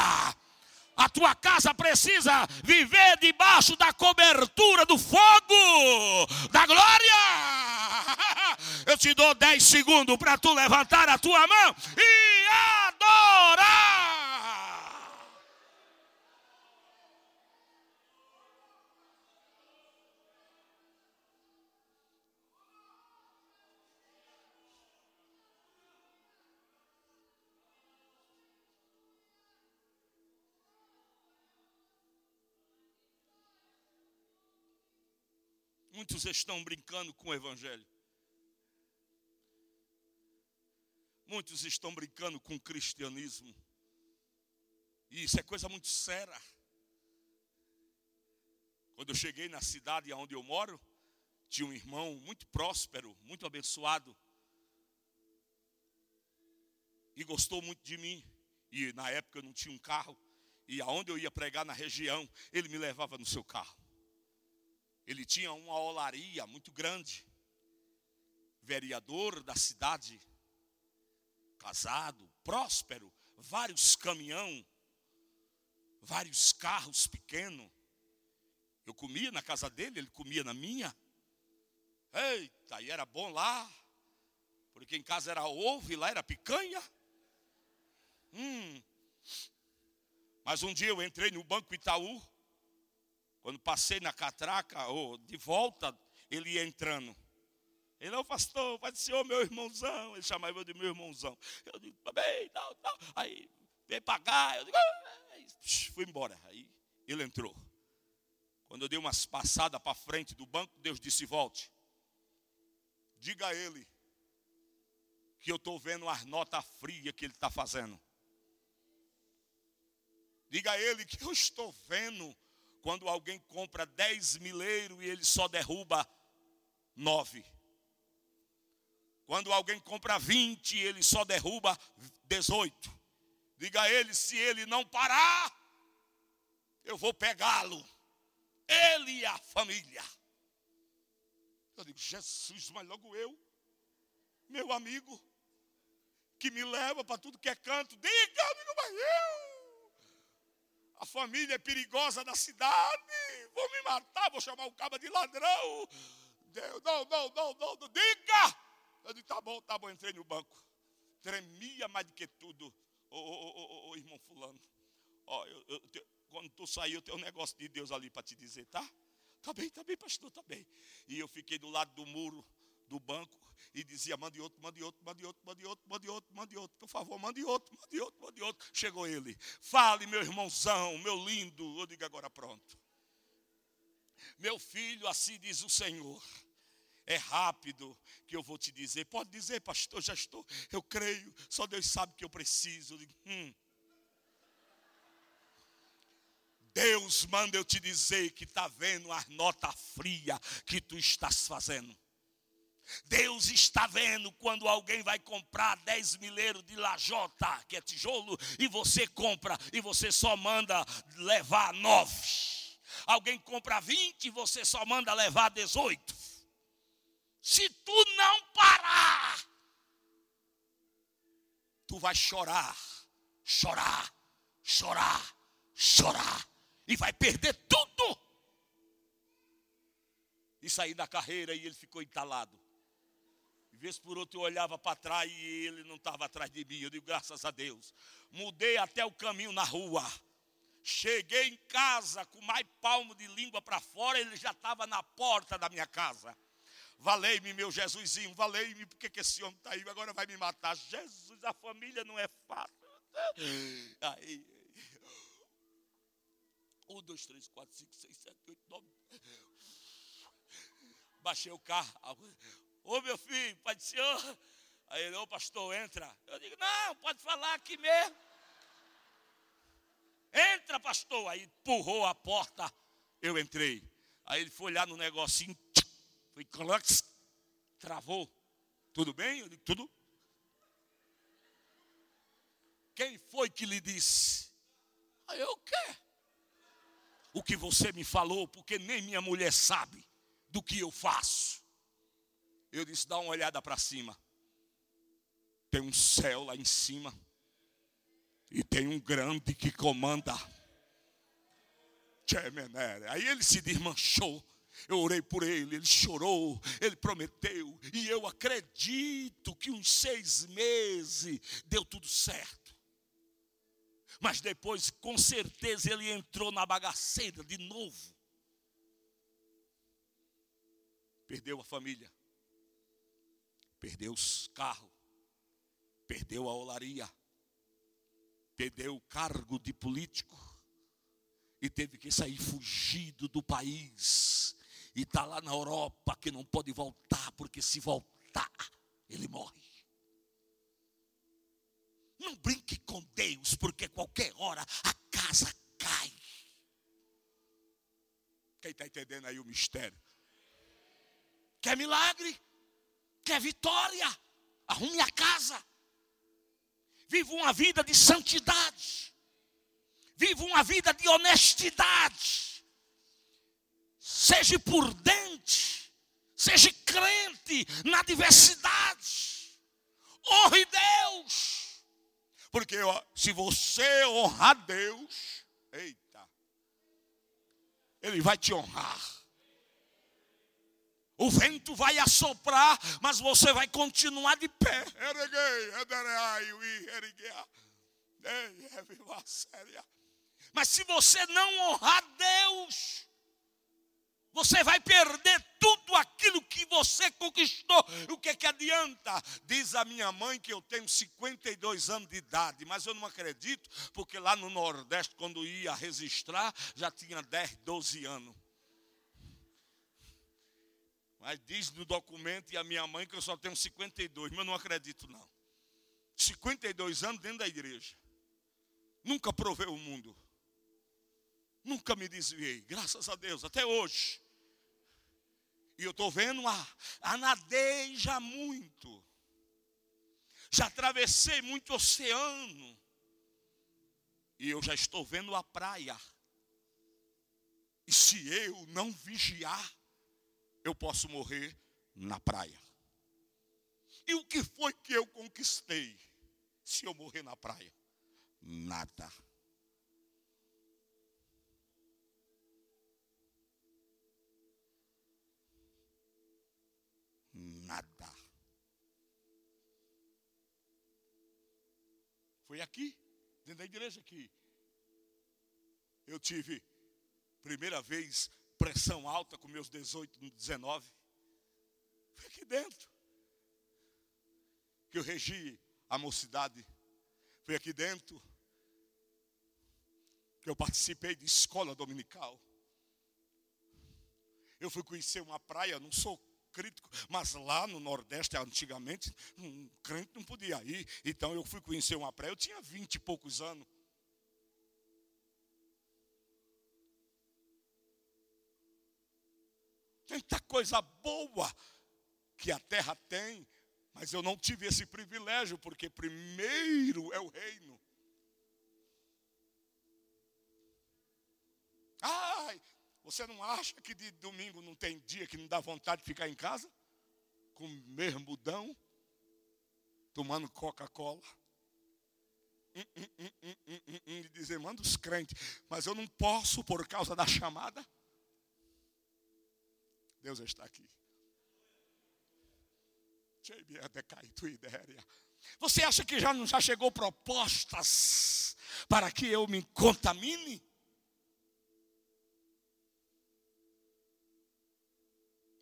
A tua casa precisa viver debaixo da cobertura do fogo da glória. Eu te dou 10 segundos para tu levantar a tua mão e adorar. Muitos estão brincando com o Evangelho. Muitos estão brincando com o cristianismo. E isso é coisa muito séria. Quando eu cheguei na cidade onde eu moro, tinha um irmão muito próspero, muito abençoado. E gostou muito de mim. E na época eu não tinha um carro. E aonde eu ia pregar na região, ele me levava no seu carro. Ele tinha uma olaria muito grande. Vereador da cidade, casado, próspero, vários caminhão, vários carros pequenos. Eu comia na casa dele, ele comia na minha. Eita, e era bom lá, porque em casa era ovo e lá era picanha. Hum. Mas um dia eu entrei no Banco Itaú, quando passei na catraca, ou de volta, ele ia entrando. Ele, ô pastor, pai do senhor, meu irmãozão. Ele chamava eu de meu irmãozão. Eu digo, tá bem, tal, tal. Aí vem pagar. Eu digo, ah, fui embora. Aí ele entrou. Quando eu dei umas passadas para frente do banco, Deus disse: volte. Diga a ele que eu estou vendo as notas frias que ele está fazendo. Diga a ele que eu estou vendo quando alguém compra 10 mileiros e ele só derruba 9. Quando alguém compra 20 e ele só derruba 18. Diga a ele: se ele não parar, eu vou pegá-lo. Ele e a família. Eu digo, Jesus, mas logo eu, meu amigo, que me leva para tudo que é canto, diga, amigo, mas eu a família é perigosa da cidade. Vou me matar, vou chamar o cabo de ladrão. Deus, não, não, não, não, não, diga! Eu disse, tá bom, tá bom, entrei no banco. Tremia mais do que tudo. Ô, ô, ô, ô irmão fulano. Ó, eu, eu, quando tu sair, eu tenho um negócio de Deus ali para te dizer, tá? Tá bem, tá bem, pastor, tá bem. E eu fiquei do lado do muro do banco e dizia: mande outro, mande outro, mande outro, mande outro, mande outro, mande outro, por favor, mande outro, mande outro, mande outro. Chegou ele: fale, meu irmãozão, meu lindo. Eu digo agora pronto. Meu filho, assim diz o Senhor. É rápido que eu vou te dizer. Pode dizer, pastor, já estou. Eu creio. Só Deus sabe que eu preciso. Eu digo, hum. Deus manda eu te dizer que está vendo a nota fria que tu estás fazendo. Deus está vendo quando alguém vai comprar 10 mileiros de lajota, que é tijolo, e você compra e você só manda levar 9. Alguém compra 20 e você só manda levar 18. Se tu não parar, tu vai chorar, chorar, chorar, chorar e vai perder tudo. E sair da carreira e ele ficou entalado. De vez por outro eu olhava para trás e ele não estava atrás de mim. Eu digo, graças a Deus. Mudei até o caminho na rua. Cheguei em casa com mais palmo de língua para fora, ele já estava na porta da minha casa. Valei-me, meu Jesusinho, valei-me, porque que esse homem está aí, agora vai me matar. Jesus, a família não é fácil. Aí, um, dois, três, quatro, cinco, seis, sete, oito, nove. Baixei o carro. Ô meu filho, Pai do Senhor. Aí ele, ô pastor, entra. Eu digo, não, pode falar aqui mesmo. Entra, pastor. Aí empurrou a porta, eu entrei. Aí ele foi olhar no negocinho, foi clux, travou. Tudo bem? Eu digo, tudo. Quem foi que lhe disse? Aí eu, o quê? O que você me falou, porque nem minha mulher sabe do que eu faço. Eu disse: dá uma olhada para cima. Tem um céu lá em cima. E tem um grande que comanda. Aí ele se desmanchou. Eu orei por ele, ele chorou, ele prometeu, e eu acredito que uns seis meses deu tudo certo. Mas depois, com certeza, ele entrou na bagaceira de novo. Perdeu a família, perdeu os carros, perdeu a olaria, perdeu o cargo de político e teve que sair fugido do país e está lá na Europa que não pode voltar, porque se voltar, ele morre. Não brinque com Deus, porque qualquer hora a casa cai. Quem está entendendo aí o mistério? Quer milagre? Quer vitória, arrume a casa. Viva uma vida de santidade. Viva uma vida de honestidade. Seja prudente. Seja crente na diversidade. Honre Deus. Porque ó, se você honrar Deus, eita, Ele vai te honrar. O vento vai assoprar, mas você vai continuar de pé. Mas se você não honrar Deus, Você vai perder tudo aquilo que você conquistou. O que, é que adianta? Diz a minha mãe que eu tenho 52 anos de idade, mas eu não acredito, porque lá no Nordeste, quando ia registrar, já tinha 10, 12 anos. Mas diz no documento e a minha mãe que eu só tenho 52, mas eu não acredito não. 52 anos dentro da igreja. Nunca provei o mundo. Nunca me desviei, graças a Deus, até hoje. E eu estou vendo a, a nadei já muito. Já atravessei muito oceano. E eu já estou vendo a praia. E se eu não vigiar, eu posso morrer na praia. E o que foi que eu conquistei se eu morrer na praia? Nada. nada. Foi aqui, dentro da igreja que eu tive primeira vez pressão alta com meus 18, 19. Foi aqui dentro que eu regi a mocidade. Foi aqui dentro que eu participei de escola dominical. Eu fui conhecer uma praia, não sou crítico, mas lá no Nordeste, antigamente, um crente não podia ir. Então eu fui conhecer uma praia, eu tinha vinte e poucos anos. Tanta coisa boa que a terra tem, mas eu não tive esse privilégio, porque primeiro é o reino. Ai, você não acha que de domingo não tem dia que não dá vontade de ficar em casa? Com mermudão, tomando Coca-Cola. Hum, hum, hum, e dizer, manda os crentes, mas eu não posso por causa da chamada. Deus está aqui. Você acha que já não já chegou propostas para que eu me contamine?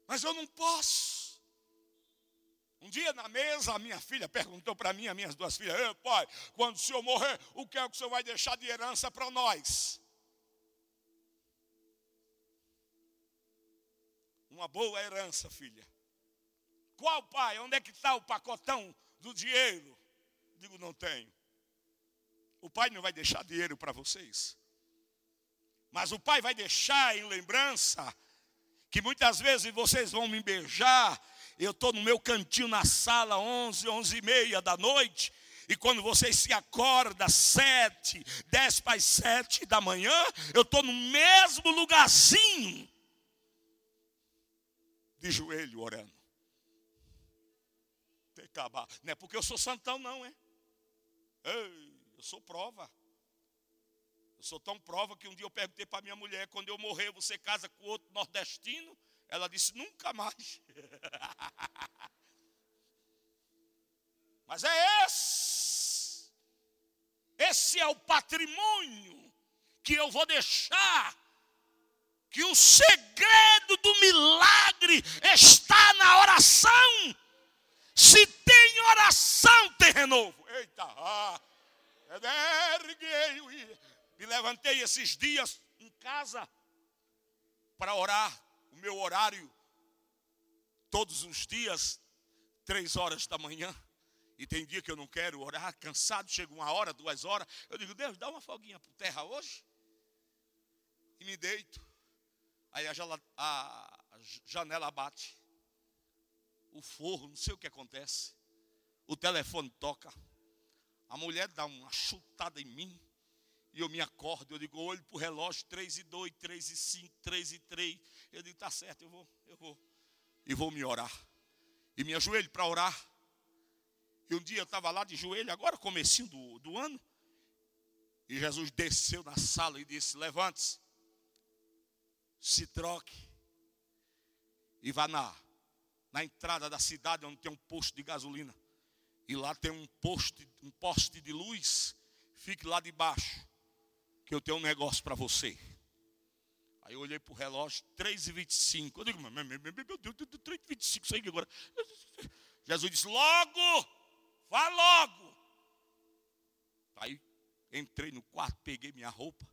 Mas eu não posso. Um dia na mesa, a minha filha perguntou para mim, as minhas duas filhas: pai, quando o senhor morrer, o que é que o senhor vai deixar de herança para nós? Uma boa herança, filha. Qual pai? Onde é que está o pacotão do dinheiro? Digo, não tenho. O pai não vai deixar dinheiro para vocês. Mas o pai vai deixar em lembrança que muitas vezes vocês vão me beijar, eu estou no meu cantinho na sala, 11, 11 e meia da noite, e quando vocês se acordam, sete, dez para as sete da manhã, eu estou no mesmo lugarzinho, de joelho orando. Não é porque eu sou santão, não, é? Ei, eu sou prova. Eu sou tão prova que um dia eu perguntei para minha mulher: quando eu morrer, você casa com outro nordestino? Ela disse: nunca mais. Mas é esse. Esse é o patrimônio que eu vou deixar. Que o segredo do milagre está na oração. Se tem oração, tem renovo. Eita, ah, erguei me levantei esses dias em casa para orar, o meu horário, todos os dias, três horas da manhã. E tem dia que eu não quero orar, cansado, chega uma hora, duas horas. Eu digo, Deus, dá uma folguinha por terra hoje. E me deito. Aí a, a, a janela bate. O forro, não sei o que acontece. O telefone toca. A mulher dá uma chutada em mim. E eu me acordo, eu digo, olho para o relógio, 3 e 2, 3 e 5, 3 e 3. Eu digo, tá certo, eu vou, eu vou. E vou me orar. E me ajoelho para orar. E um dia eu estava lá de joelho, agora comecinho do, do ano. E Jesus desceu na sala e disse, levante-se. Se troque. E vá na, na entrada da cidade onde tem um posto de gasolina. E lá tem um poste, um poste de luz. Fique lá debaixo que eu tenho um negócio para você. Aí eu olhei para o relógio, 3h25. Eu digo, meu Deus, 3h25, isso aí agora. Jesus disse, logo, vá logo. Aí entrei no quarto, peguei minha roupa,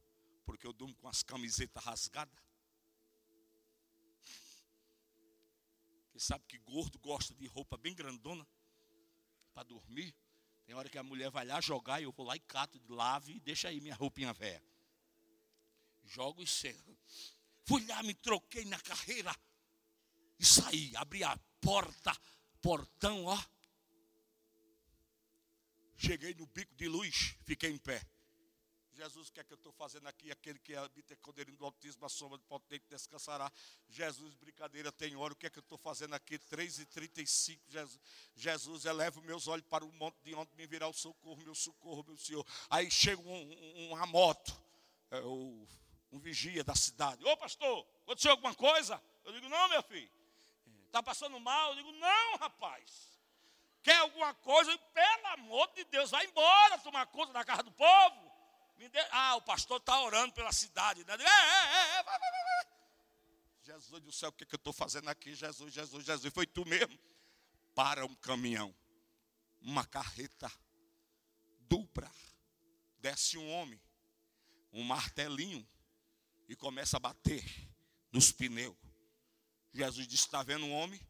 porque eu durmo com as camisetas rasgadas. Você sabe que gordo gosta de roupa bem grandona para dormir. Tem hora que a mulher vai lá jogar e eu vou lá e cato, lave e deixa aí minha roupinha velha. Jogo e cerro. Fui lá, me troquei na carreira e saí. Abri a porta, portão, ó. Cheguei no bico de luz, fiquei em pé. Jesus, o que é que eu estou fazendo aqui? Aquele que habita esconderijo do autismo, a sombra do potente descansará. Jesus, brincadeira, tem hora. O que é que eu estou fazendo aqui? 3h35. Jesus, Jesus, eleva meus olhos para o monte de onde me virá o socorro, meu socorro, meu Senhor. Aí chega um, um, uma moto, é, o, um vigia da cidade. Ô pastor, aconteceu alguma coisa? Eu digo, não, meu filho. Está passando mal? Eu digo, não, rapaz. Quer alguma coisa? Pelo amor de Deus, vai embora tomar conta da casa do povo. Ah, o pastor está orando pela cidade. Né? É, é, é, vai, vai, vai. Jesus do céu, o que, que eu estou fazendo aqui? Jesus, Jesus, Jesus. Foi tu mesmo. Para um caminhão, uma carreta dupla. Desce um homem, um martelinho, e começa a bater nos pneus. Jesus disse: Está vendo um homem?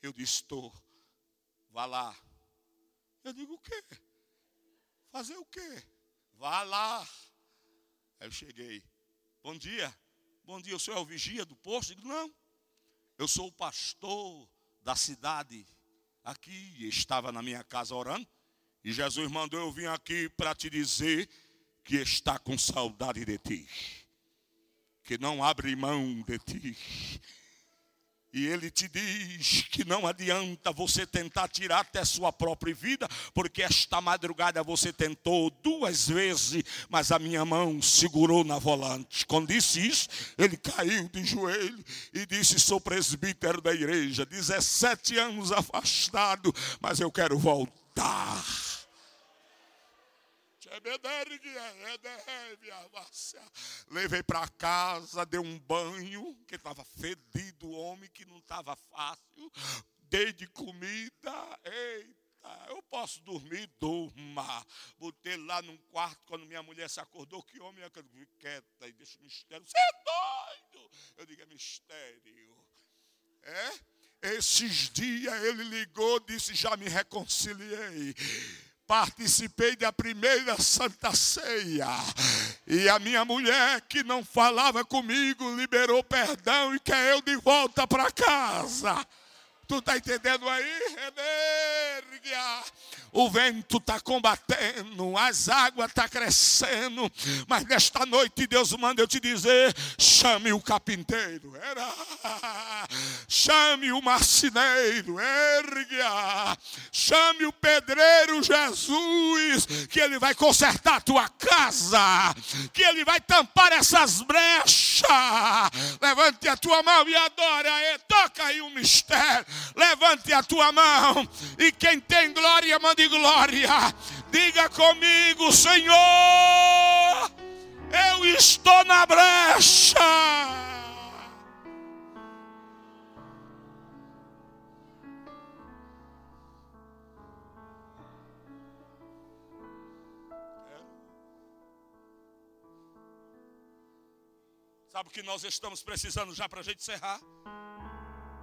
Eu disse: Estou. Vá lá. Eu digo: O quê? Fazer o quê? Vá lá. Aí eu cheguei. Bom dia. Bom dia, o senhor é o vigia do posto? Eu digo, não. Eu sou o pastor da cidade aqui. Estava na minha casa orando. E Jesus mandou eu vir aqui para te dizer que está com saudade de ti. Que não abre mão de ti e ele te diz que não adianta você tentar tirar até sua própria vida, porque esta madrugada você tentou duas vezes, mas a minha mão segurou na volante. Quando disse isso, ele caiu de joelho e disse: Sou presbítero da igreja, 17 anos afastado, mas eu quero voltar. Levei para casa, dei um banho, que estava fedido o homem, que não estava fácil. Dei de comida, eita, eu posso dormir, durma. Botei lá num quarto, quando minha mulher se acordou, que homem é que eu quieta e deixa o mistério. Você é doido? Eu digo, é mistério. É? Esses dias ele ligou, disse, já me reconciliei participei da primeira Santa Ceia. E a minha mulher, que não falava comigo, liberou perdão e quer eu de volta para casa. Tu está entendendo aí? Energia. O vento está combatendo, as águas estão tá crescendo, mas nesta noite Deus manda eu te dizer: chame o carpinteiro, era, chame o marceneiro, erga, chame o pedreiro Jesus, que ele vai consertar a tua casa, que ele vai tampar essas brechas. Levante a tua mão e adora, e toca aí um mistério. Levante a tua mão e quem tem glória mande de glória. Diga comigo, Senhor, eu estou na brecha. Sabe o que nós estamos precisando já para a gente encerrar?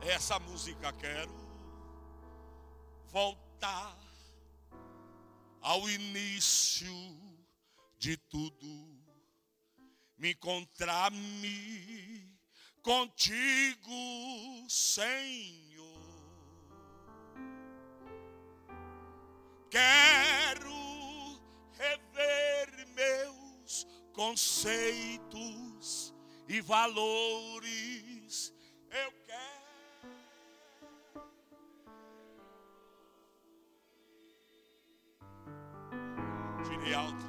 Essa música, quero voltar ao início de tudo, me encontrar-me contigo, Senhor. Quero rever meus conceitos e valores. Eu quero e alto.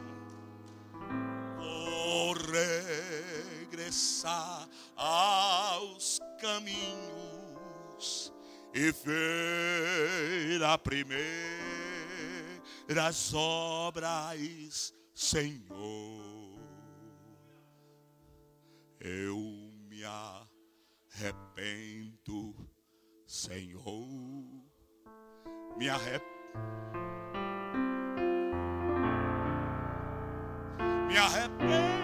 Vou regressar aos caminhos e ver as primeiras obras, Senhor. Eu me arrependo, Senhor. Me arrependo. Me arrependo,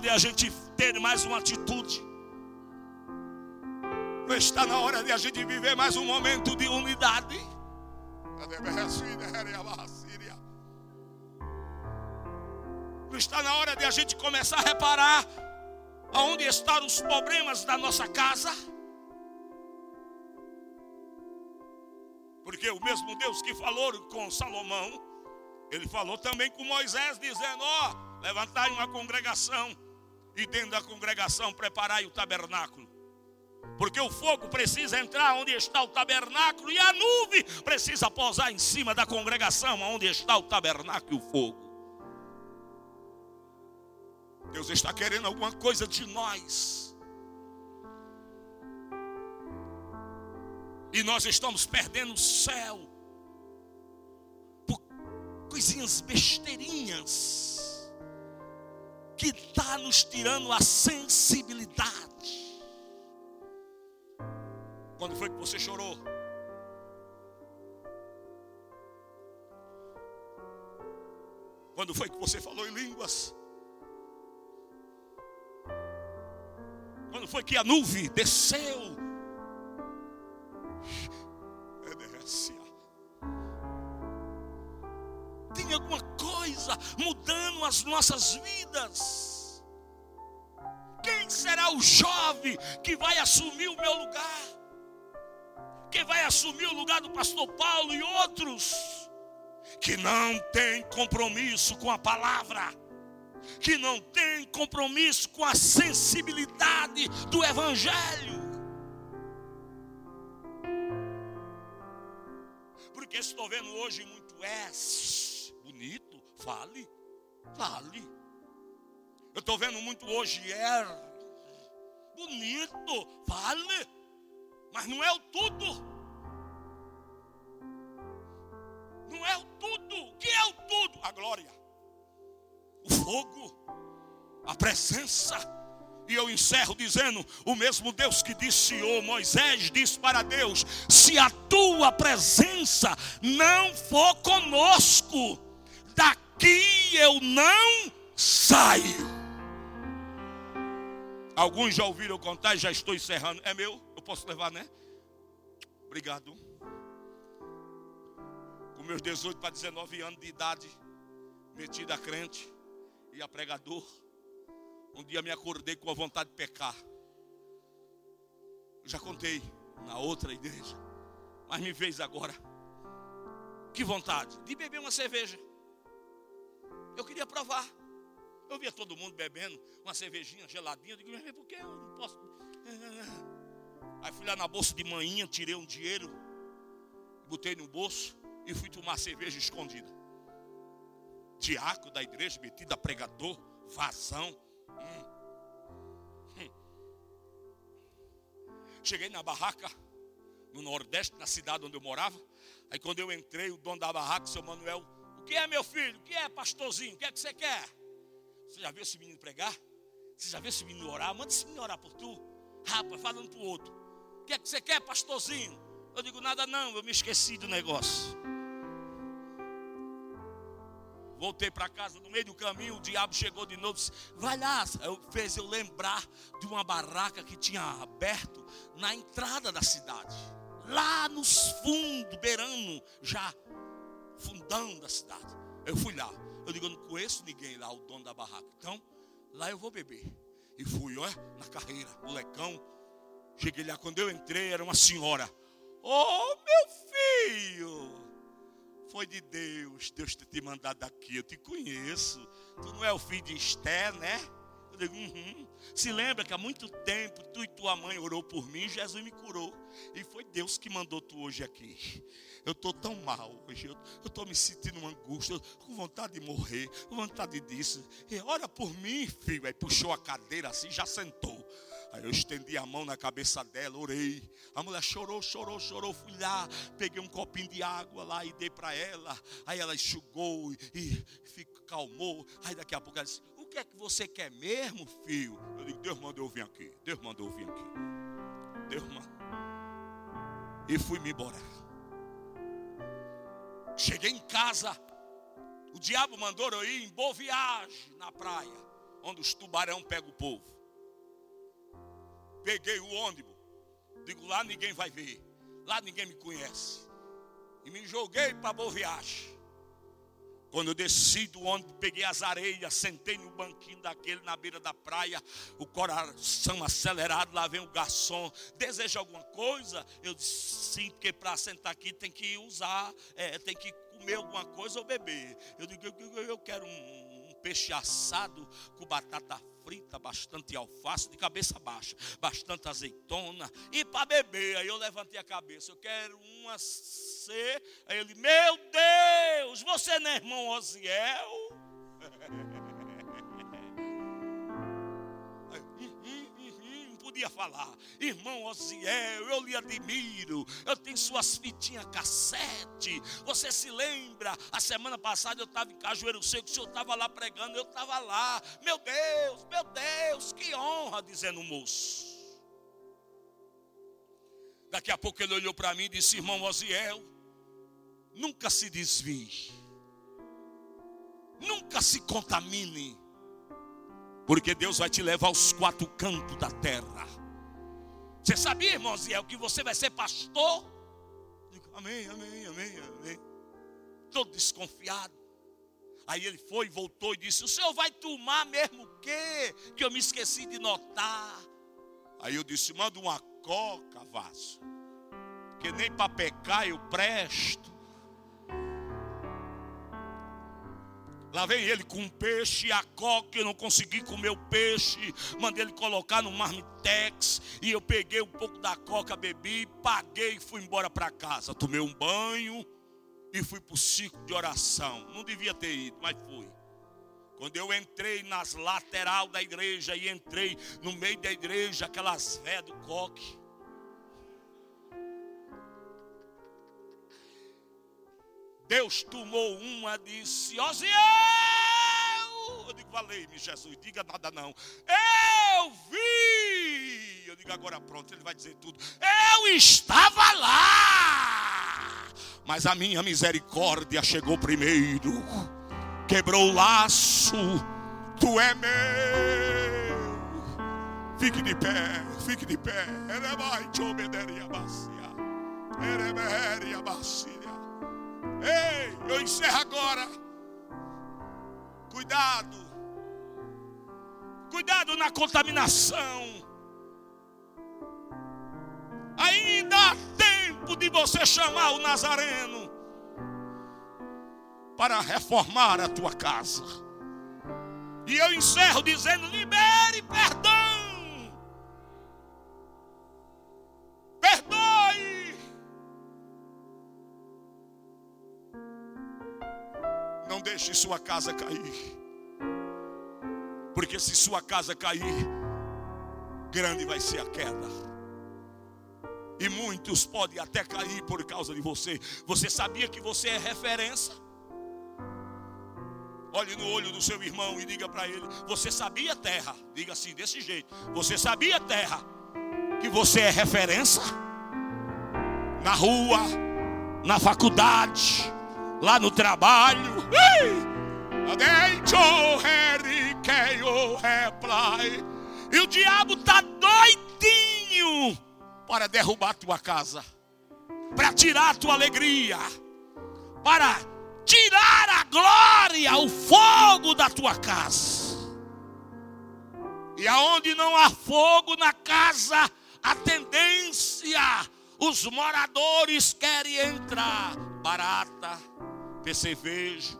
de a gente ter mais uma atitude. Não está na hora de a gente viver mais um momento de unidade. Não está na hora de a gente começar a reparar aonde estão os problemas da nossa casa. Porque o mesmo Deus que falou com Salomão, ele falou também com Moisés, dizendo: Ó, oh, levantai uma congregação e dentro da congregação preparai o tabernáculo. Porque o fogo precisa entrar onde está o tabernáculo e a nuvem precisa pousar em cima da congregação onde está o tabernáculo e o fogo. Deus está querendo alguma coisa de nós. E nós estamos perdendo o céu por coisinhas besteirinhas que está nos tirando a sensibilidade. Quando foi que você chorou? Quando foi que você falou em línguas? Quando foi que a nuvem desceu? Tem alguma coisa mudando as nossas vidas. Quem será o jovem que vai assumir o meu lugar? Quem vai assumir o lugar do pastor Paulo e outros que não tem compromisso com a palavra? que não tem compromisso com a sensibilidade do Evangelho. Porque estou vendo hoje muito S, bonito, fale. Fale. Eu estou vendo muito hoje é bonito, fale. Mas não é o tudo. Não é o tudo. O que é o tudo? A glória. O fogo. A presença. E eu encerro dizendo: o mesmo Deus que disse, oh Moisés, disse para Deus: se a tua presença não for conosco, daqui eu não saio. Alguns já ouviram contar, já estou encerrando. É meu? Eu posso levar, né? Obrigado. Com meus 18 para 19 anos de idade, metido a crente e a pregador, um dia me acordei com a vontade de pecar. Já contei na outra igreja, mas me fez agora. Que vontade de beber uma cerveja. Eu queria provar. Eu via todo mundo bebendo uma cervejinha geladinha. Eu digo, mas por que eu não posso? Aí fui lá na bolsa de manhã, tirei um dinheiro, botei no bolso e fui tomar cerveja escondida. Diaco da igreja, metido a pregador, vazão. Hum. Hum. Cheguei na barraca, no Nordeste, na cidade onde eu morava. Aí quando eu entrei, o dono da barraca, seu Manuel, o que é, meu filho? O que é, pastorzinho? O que é que você quer? Você já viu esse menino pregar? Você já viu esse menino orar? Manda esse menino orar por tu. Rapaz, falando para o outro. O que é que você quer, pastorzinho? Eu digo, nada não, eu me esqueci do negócio. Voltei para casa, no meio do caminho, o diabo chegou de novo disse, vai lá. Eu, fez eu lembrar de uma barraca que tinha aberto na entrada da cidade. Lá nos fundos, beirando já fundão da cidade. Eu fui lá. Eu digo, eu não conheço ninguém lá, o dono da barraca. Então, lá eu vou beber. E fui, olha, na carreira, molecão. Cheguei lá, quando eu entrei, era uma senhora. Oh, meu filho! Foi de Deus, Deus ter te mandado aqui. Eu te conheço. Tu não é o filho de Esté, né? Eu digo, uhum. Se lembra que há muito tempo tu e tua mãe orou por mim, Jesus me curou. E foi Deus que mandou tu hoje aqui. Eu estou tão mal hoje, eu estou me sentindo uma angústia, com vontade de morrer, com vontade disso. E ora por mim, filho. Aí puxou a cadeira assim, já sentou. Aí eu estendi a mão na cabeça dela, orei. A mulher chorou, chorou, chorou. Fui lá, peguei um copinho de água lá e dei para ela. Aí ela enxugou e, e calmou. Aí daqui a pouco ela disse: que é que você quer mesmo, filho? Eu digo: Deus mandou eu vir aqui. Deus mandou eu vir aqui. Deus mandou. E fui-me embora. Cheguei em casa. O diabo mandou eu ir em boa viagem na praia, onde os tubarão pegam o povo. Peguei o ônibus. Digo, lá ninguém vai ver. Lá ninguém me conhece. E me joguei para Boa Viagem. Quando eu desci do ônibus, peguei as areias, sentei no banquinho daquele na beira da praia, o coração acelerado, lá vem o garçom, deseja alguma coisa? Eu disse, sim, porque para sentar aqui tem que usar, é, tem que comer alguma coisa ou beber. Eu digo, eu, eu quero um, um peixe assado com batata frita, bastante alface de cabeça baixa, bastante azeitona e para beber. Aí eu levantei a cabeça, eu quero uma C. Aí ele, meu Deus, você não é irmão Osiel? podia falar, irmão Osiel, eu lhe admiro, eu tenho suas fitinhas cassete. Você se lembra? A semana passada eu estava em Cajueiro Seco, o senhor estava lá pregando, eu estava lá. Meu Deus, meu Deus, que honra, dizendo o moço. Daqui a pouco ele olhou para mim e disse: Irmão Osiel, nunca se desvie, nunca se contamine porque Deus vai te levar aos quatro cantos da terra. Você sabia, irmão Ziel, que você vai ser pastor? Digo, amém, amém, amém, amém. Todo desconfiado. Aí ele foi, voltou e disse: O senhor vai tomar mesmo o quê? Que eu me esqueci de notar. Aí eu disse: Manda uma coca, vaso. Porque nem para pecar eu presto. Lá vem ele com um peixe, a coca, eu não consegui comer o peixe. Mandei ele colocar no marmitex. E eu peguei um pouco da coca, bebi, paguei e fui embora para casa. Tomei um banho e fui para o ciclo de oração. Não devia ter ido, mas fui. Quando eu entrei nas lateral da igreja e entrei no meio da igreja, aquelas velhas do coque. Deus tomou uma, disse: Osiel! Eu digo, valei-me, Jesus, diga nada não. Eu vi! Eu digo, agora pronto, ele vai dizer tudo. Eu estava lá! Mas a minha misericórdia chegou primeiro, quebrou o laço, tu é meu. Fique de pé, fique de pé. Erebai, te obederia, bacia. Ereberia, bacia. Ei, eu encerro agora. Cuidado. Cuidado na contaminação. Ainda há tempo de você chamar o Nazareno para reformar a tua casa. E eu encerro dizendo: libere perdão. Não deixe sua casa cair. Porque se sua casa cair, grande vai ser a queda. E muitos podem até cair por causa de você. Você sabia que você é referência? Olhe no olho do seu irmão e diga para ele: Você sabia, terra? Diga assim, desse jeito: Você sabia, terra, que você é referência? Na rua, na faculdade, lá no trabalho. E o diabo está doidinho para derrubar a tua casa, para tirar a tua alegria, para tirar a glória, o fogo da tua casa. E aonde não há fogo na casa, a tendência, os moradores querem entrar. Barata, percevejo,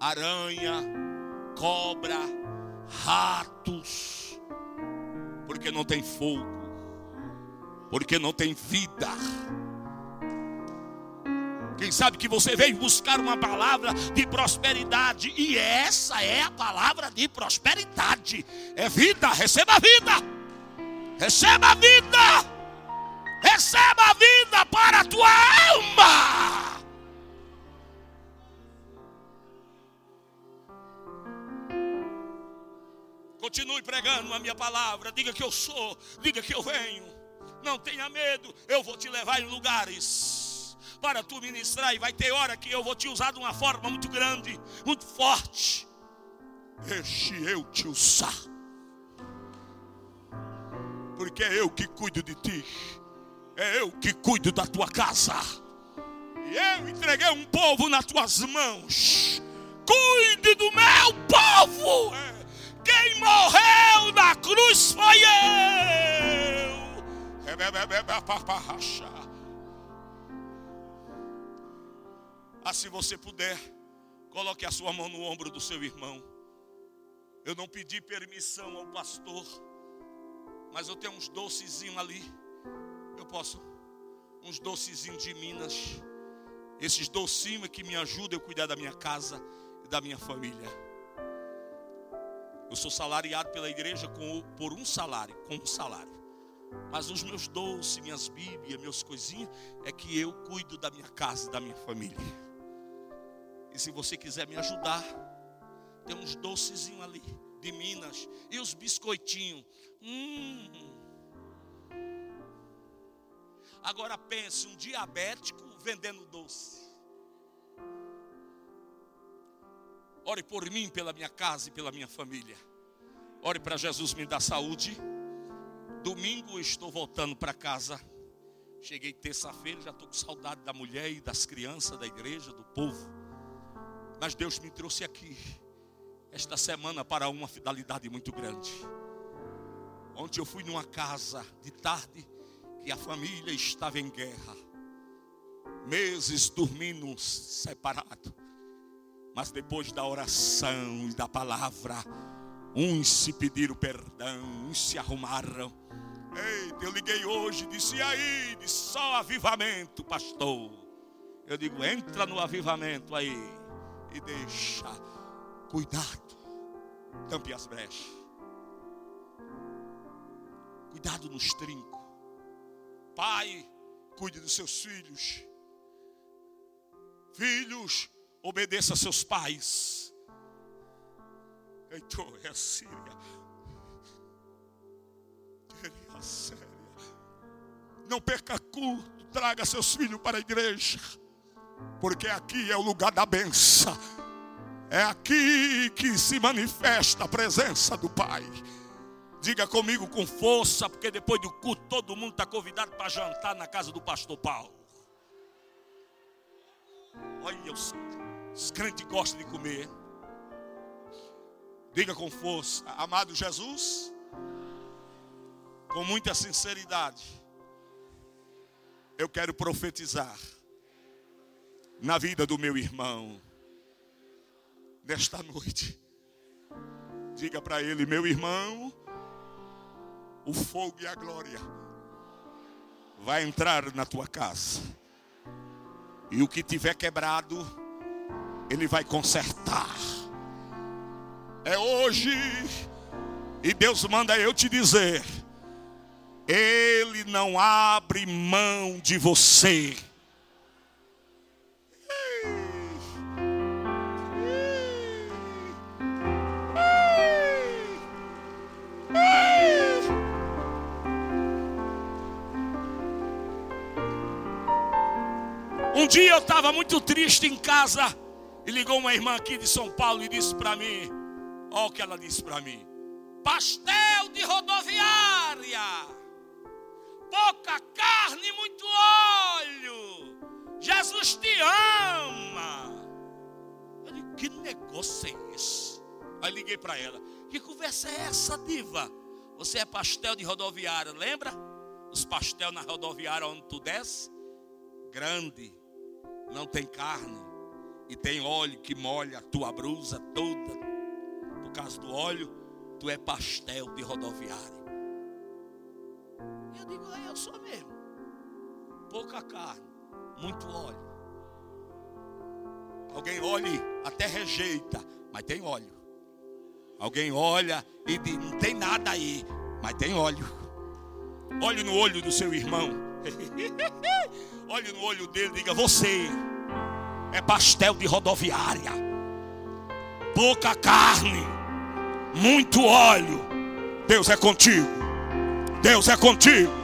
aranha, cobra, ratos, porque não tem fogo, porque não tem vida. Quem sabe que você veio buscar uma palavra de prosperidade, e essa é a palavra de prosperidade: é vida, receba a vida, receba a vida, receba a vida para a tua alma. Continue pregando a minha palavra. Diga que eu sou, diga que eu venho. Não tenha medo, eu vou te levar em lugares para tu ministrar. E vai ter hora que eu vou te usar de uma forma muito grande, muito forte. Deixe eu te usar, porque é eu que cuido de ti, é eu que cuido da tua casa. E eu entreguei um povo nas tuas mãos. Cuide do meu povo. É. Quem morreu na cruz foi eu. Ah, se você puder, coloque a sua mão no ombro do seu irmão. Eu não pedi permissão ao pastor, mas eu tenho uns docezinhos ali. Eu posso, uns docezinhos de Minas. Esses docinhos é que me ajudam a cuidar da minha casa e da minha família. Eu sou salariado pela igreja com, por um salário, com um salário. Mas os meus doces, minhas bíblias, meus coisinhas, é que eu cuido da minha casa da minha família. E se você quiser me ajudar, tem uns docezinhos ali, de Minas. E os biscoitinhos. Hum. Agora pense, um diabético vendendo doce. Ore por mim, pela minha casa e pela minha família. Ore para Jesus me dar saúde. Domingo estou voltando para casa. Cheguei terça-feira, já estou com saudade da mulher e das crianças, da igreja, do povo. Mas Deus me trouxe aqui, esta semana, para uma fidelidade muito grande. Ontem eu fui numa casa de tarde, que a família estava em guerra. Meses dormindo separado. Mas depois da oração e da palavra, uns se pediram perdão, uns se arrumaram. Eita, eu liguei hoje, disse e aí, disse só avivamento, pastor. Eu digo, entra no avivamento aí e deixa. Cuidado, tampe as brechas. Cuidado nos trincos. Pai, cuide dos seus filhos. Filhos, Obedeça a seus pais. Então é a Síria. É a séria. Não perca culto. Traga seus filhos para a igreja. Porque aqui é o lugar da benção. É aqui que se manifesta a presença do Pai. Diga comigo com força, porque depois do culto todo mundo está convidado para jantar na casa do pastor Paulo. Olha os os crentes gostam de comer. Diga com força, amado Jesus, com muita sinceridade, eu quero profetizar na vida do meu irmão nesta noite. Diga para ele, meu irmão, o fogo e a glória vai entrar na tua casa. E o que tiver quebrado, ele vai consertar. É hoje, e Deus manda eu te dizer: Ele não abre mão de você. Um dia eu estava muito triste em casa. E ligou uma irmã aqui de São Paulo e disse para mim: Olha o que ela disse para mim: Pastel de rodoviária, pouca carne, muito óleo. Jesus te ama. Eu disse: Que negócio é esse? Aí liguei para ela: Que conversa é essa, diva? Você é pastel de rodoviária, lembra? Os pastel na rodoviária onde tu desce? Grande, não tem carne e tem óleo que molha a tua brusa toda por causa do óleo. Tu é pastel de rodoviária. E eu digo, é, eu sou mesmo. Pouca carne, muito óleo. Alguém olhe, até rejeita, mas tem óleo. Alguém olha e diz, não tem nada aí, mas tem óleo. Olhe no olho do seu irmão. Olhe no olho dele, diga: Você é pastel de rodoviária, pouca carne, muito óleo. Deus é contigo. Deus é contigo.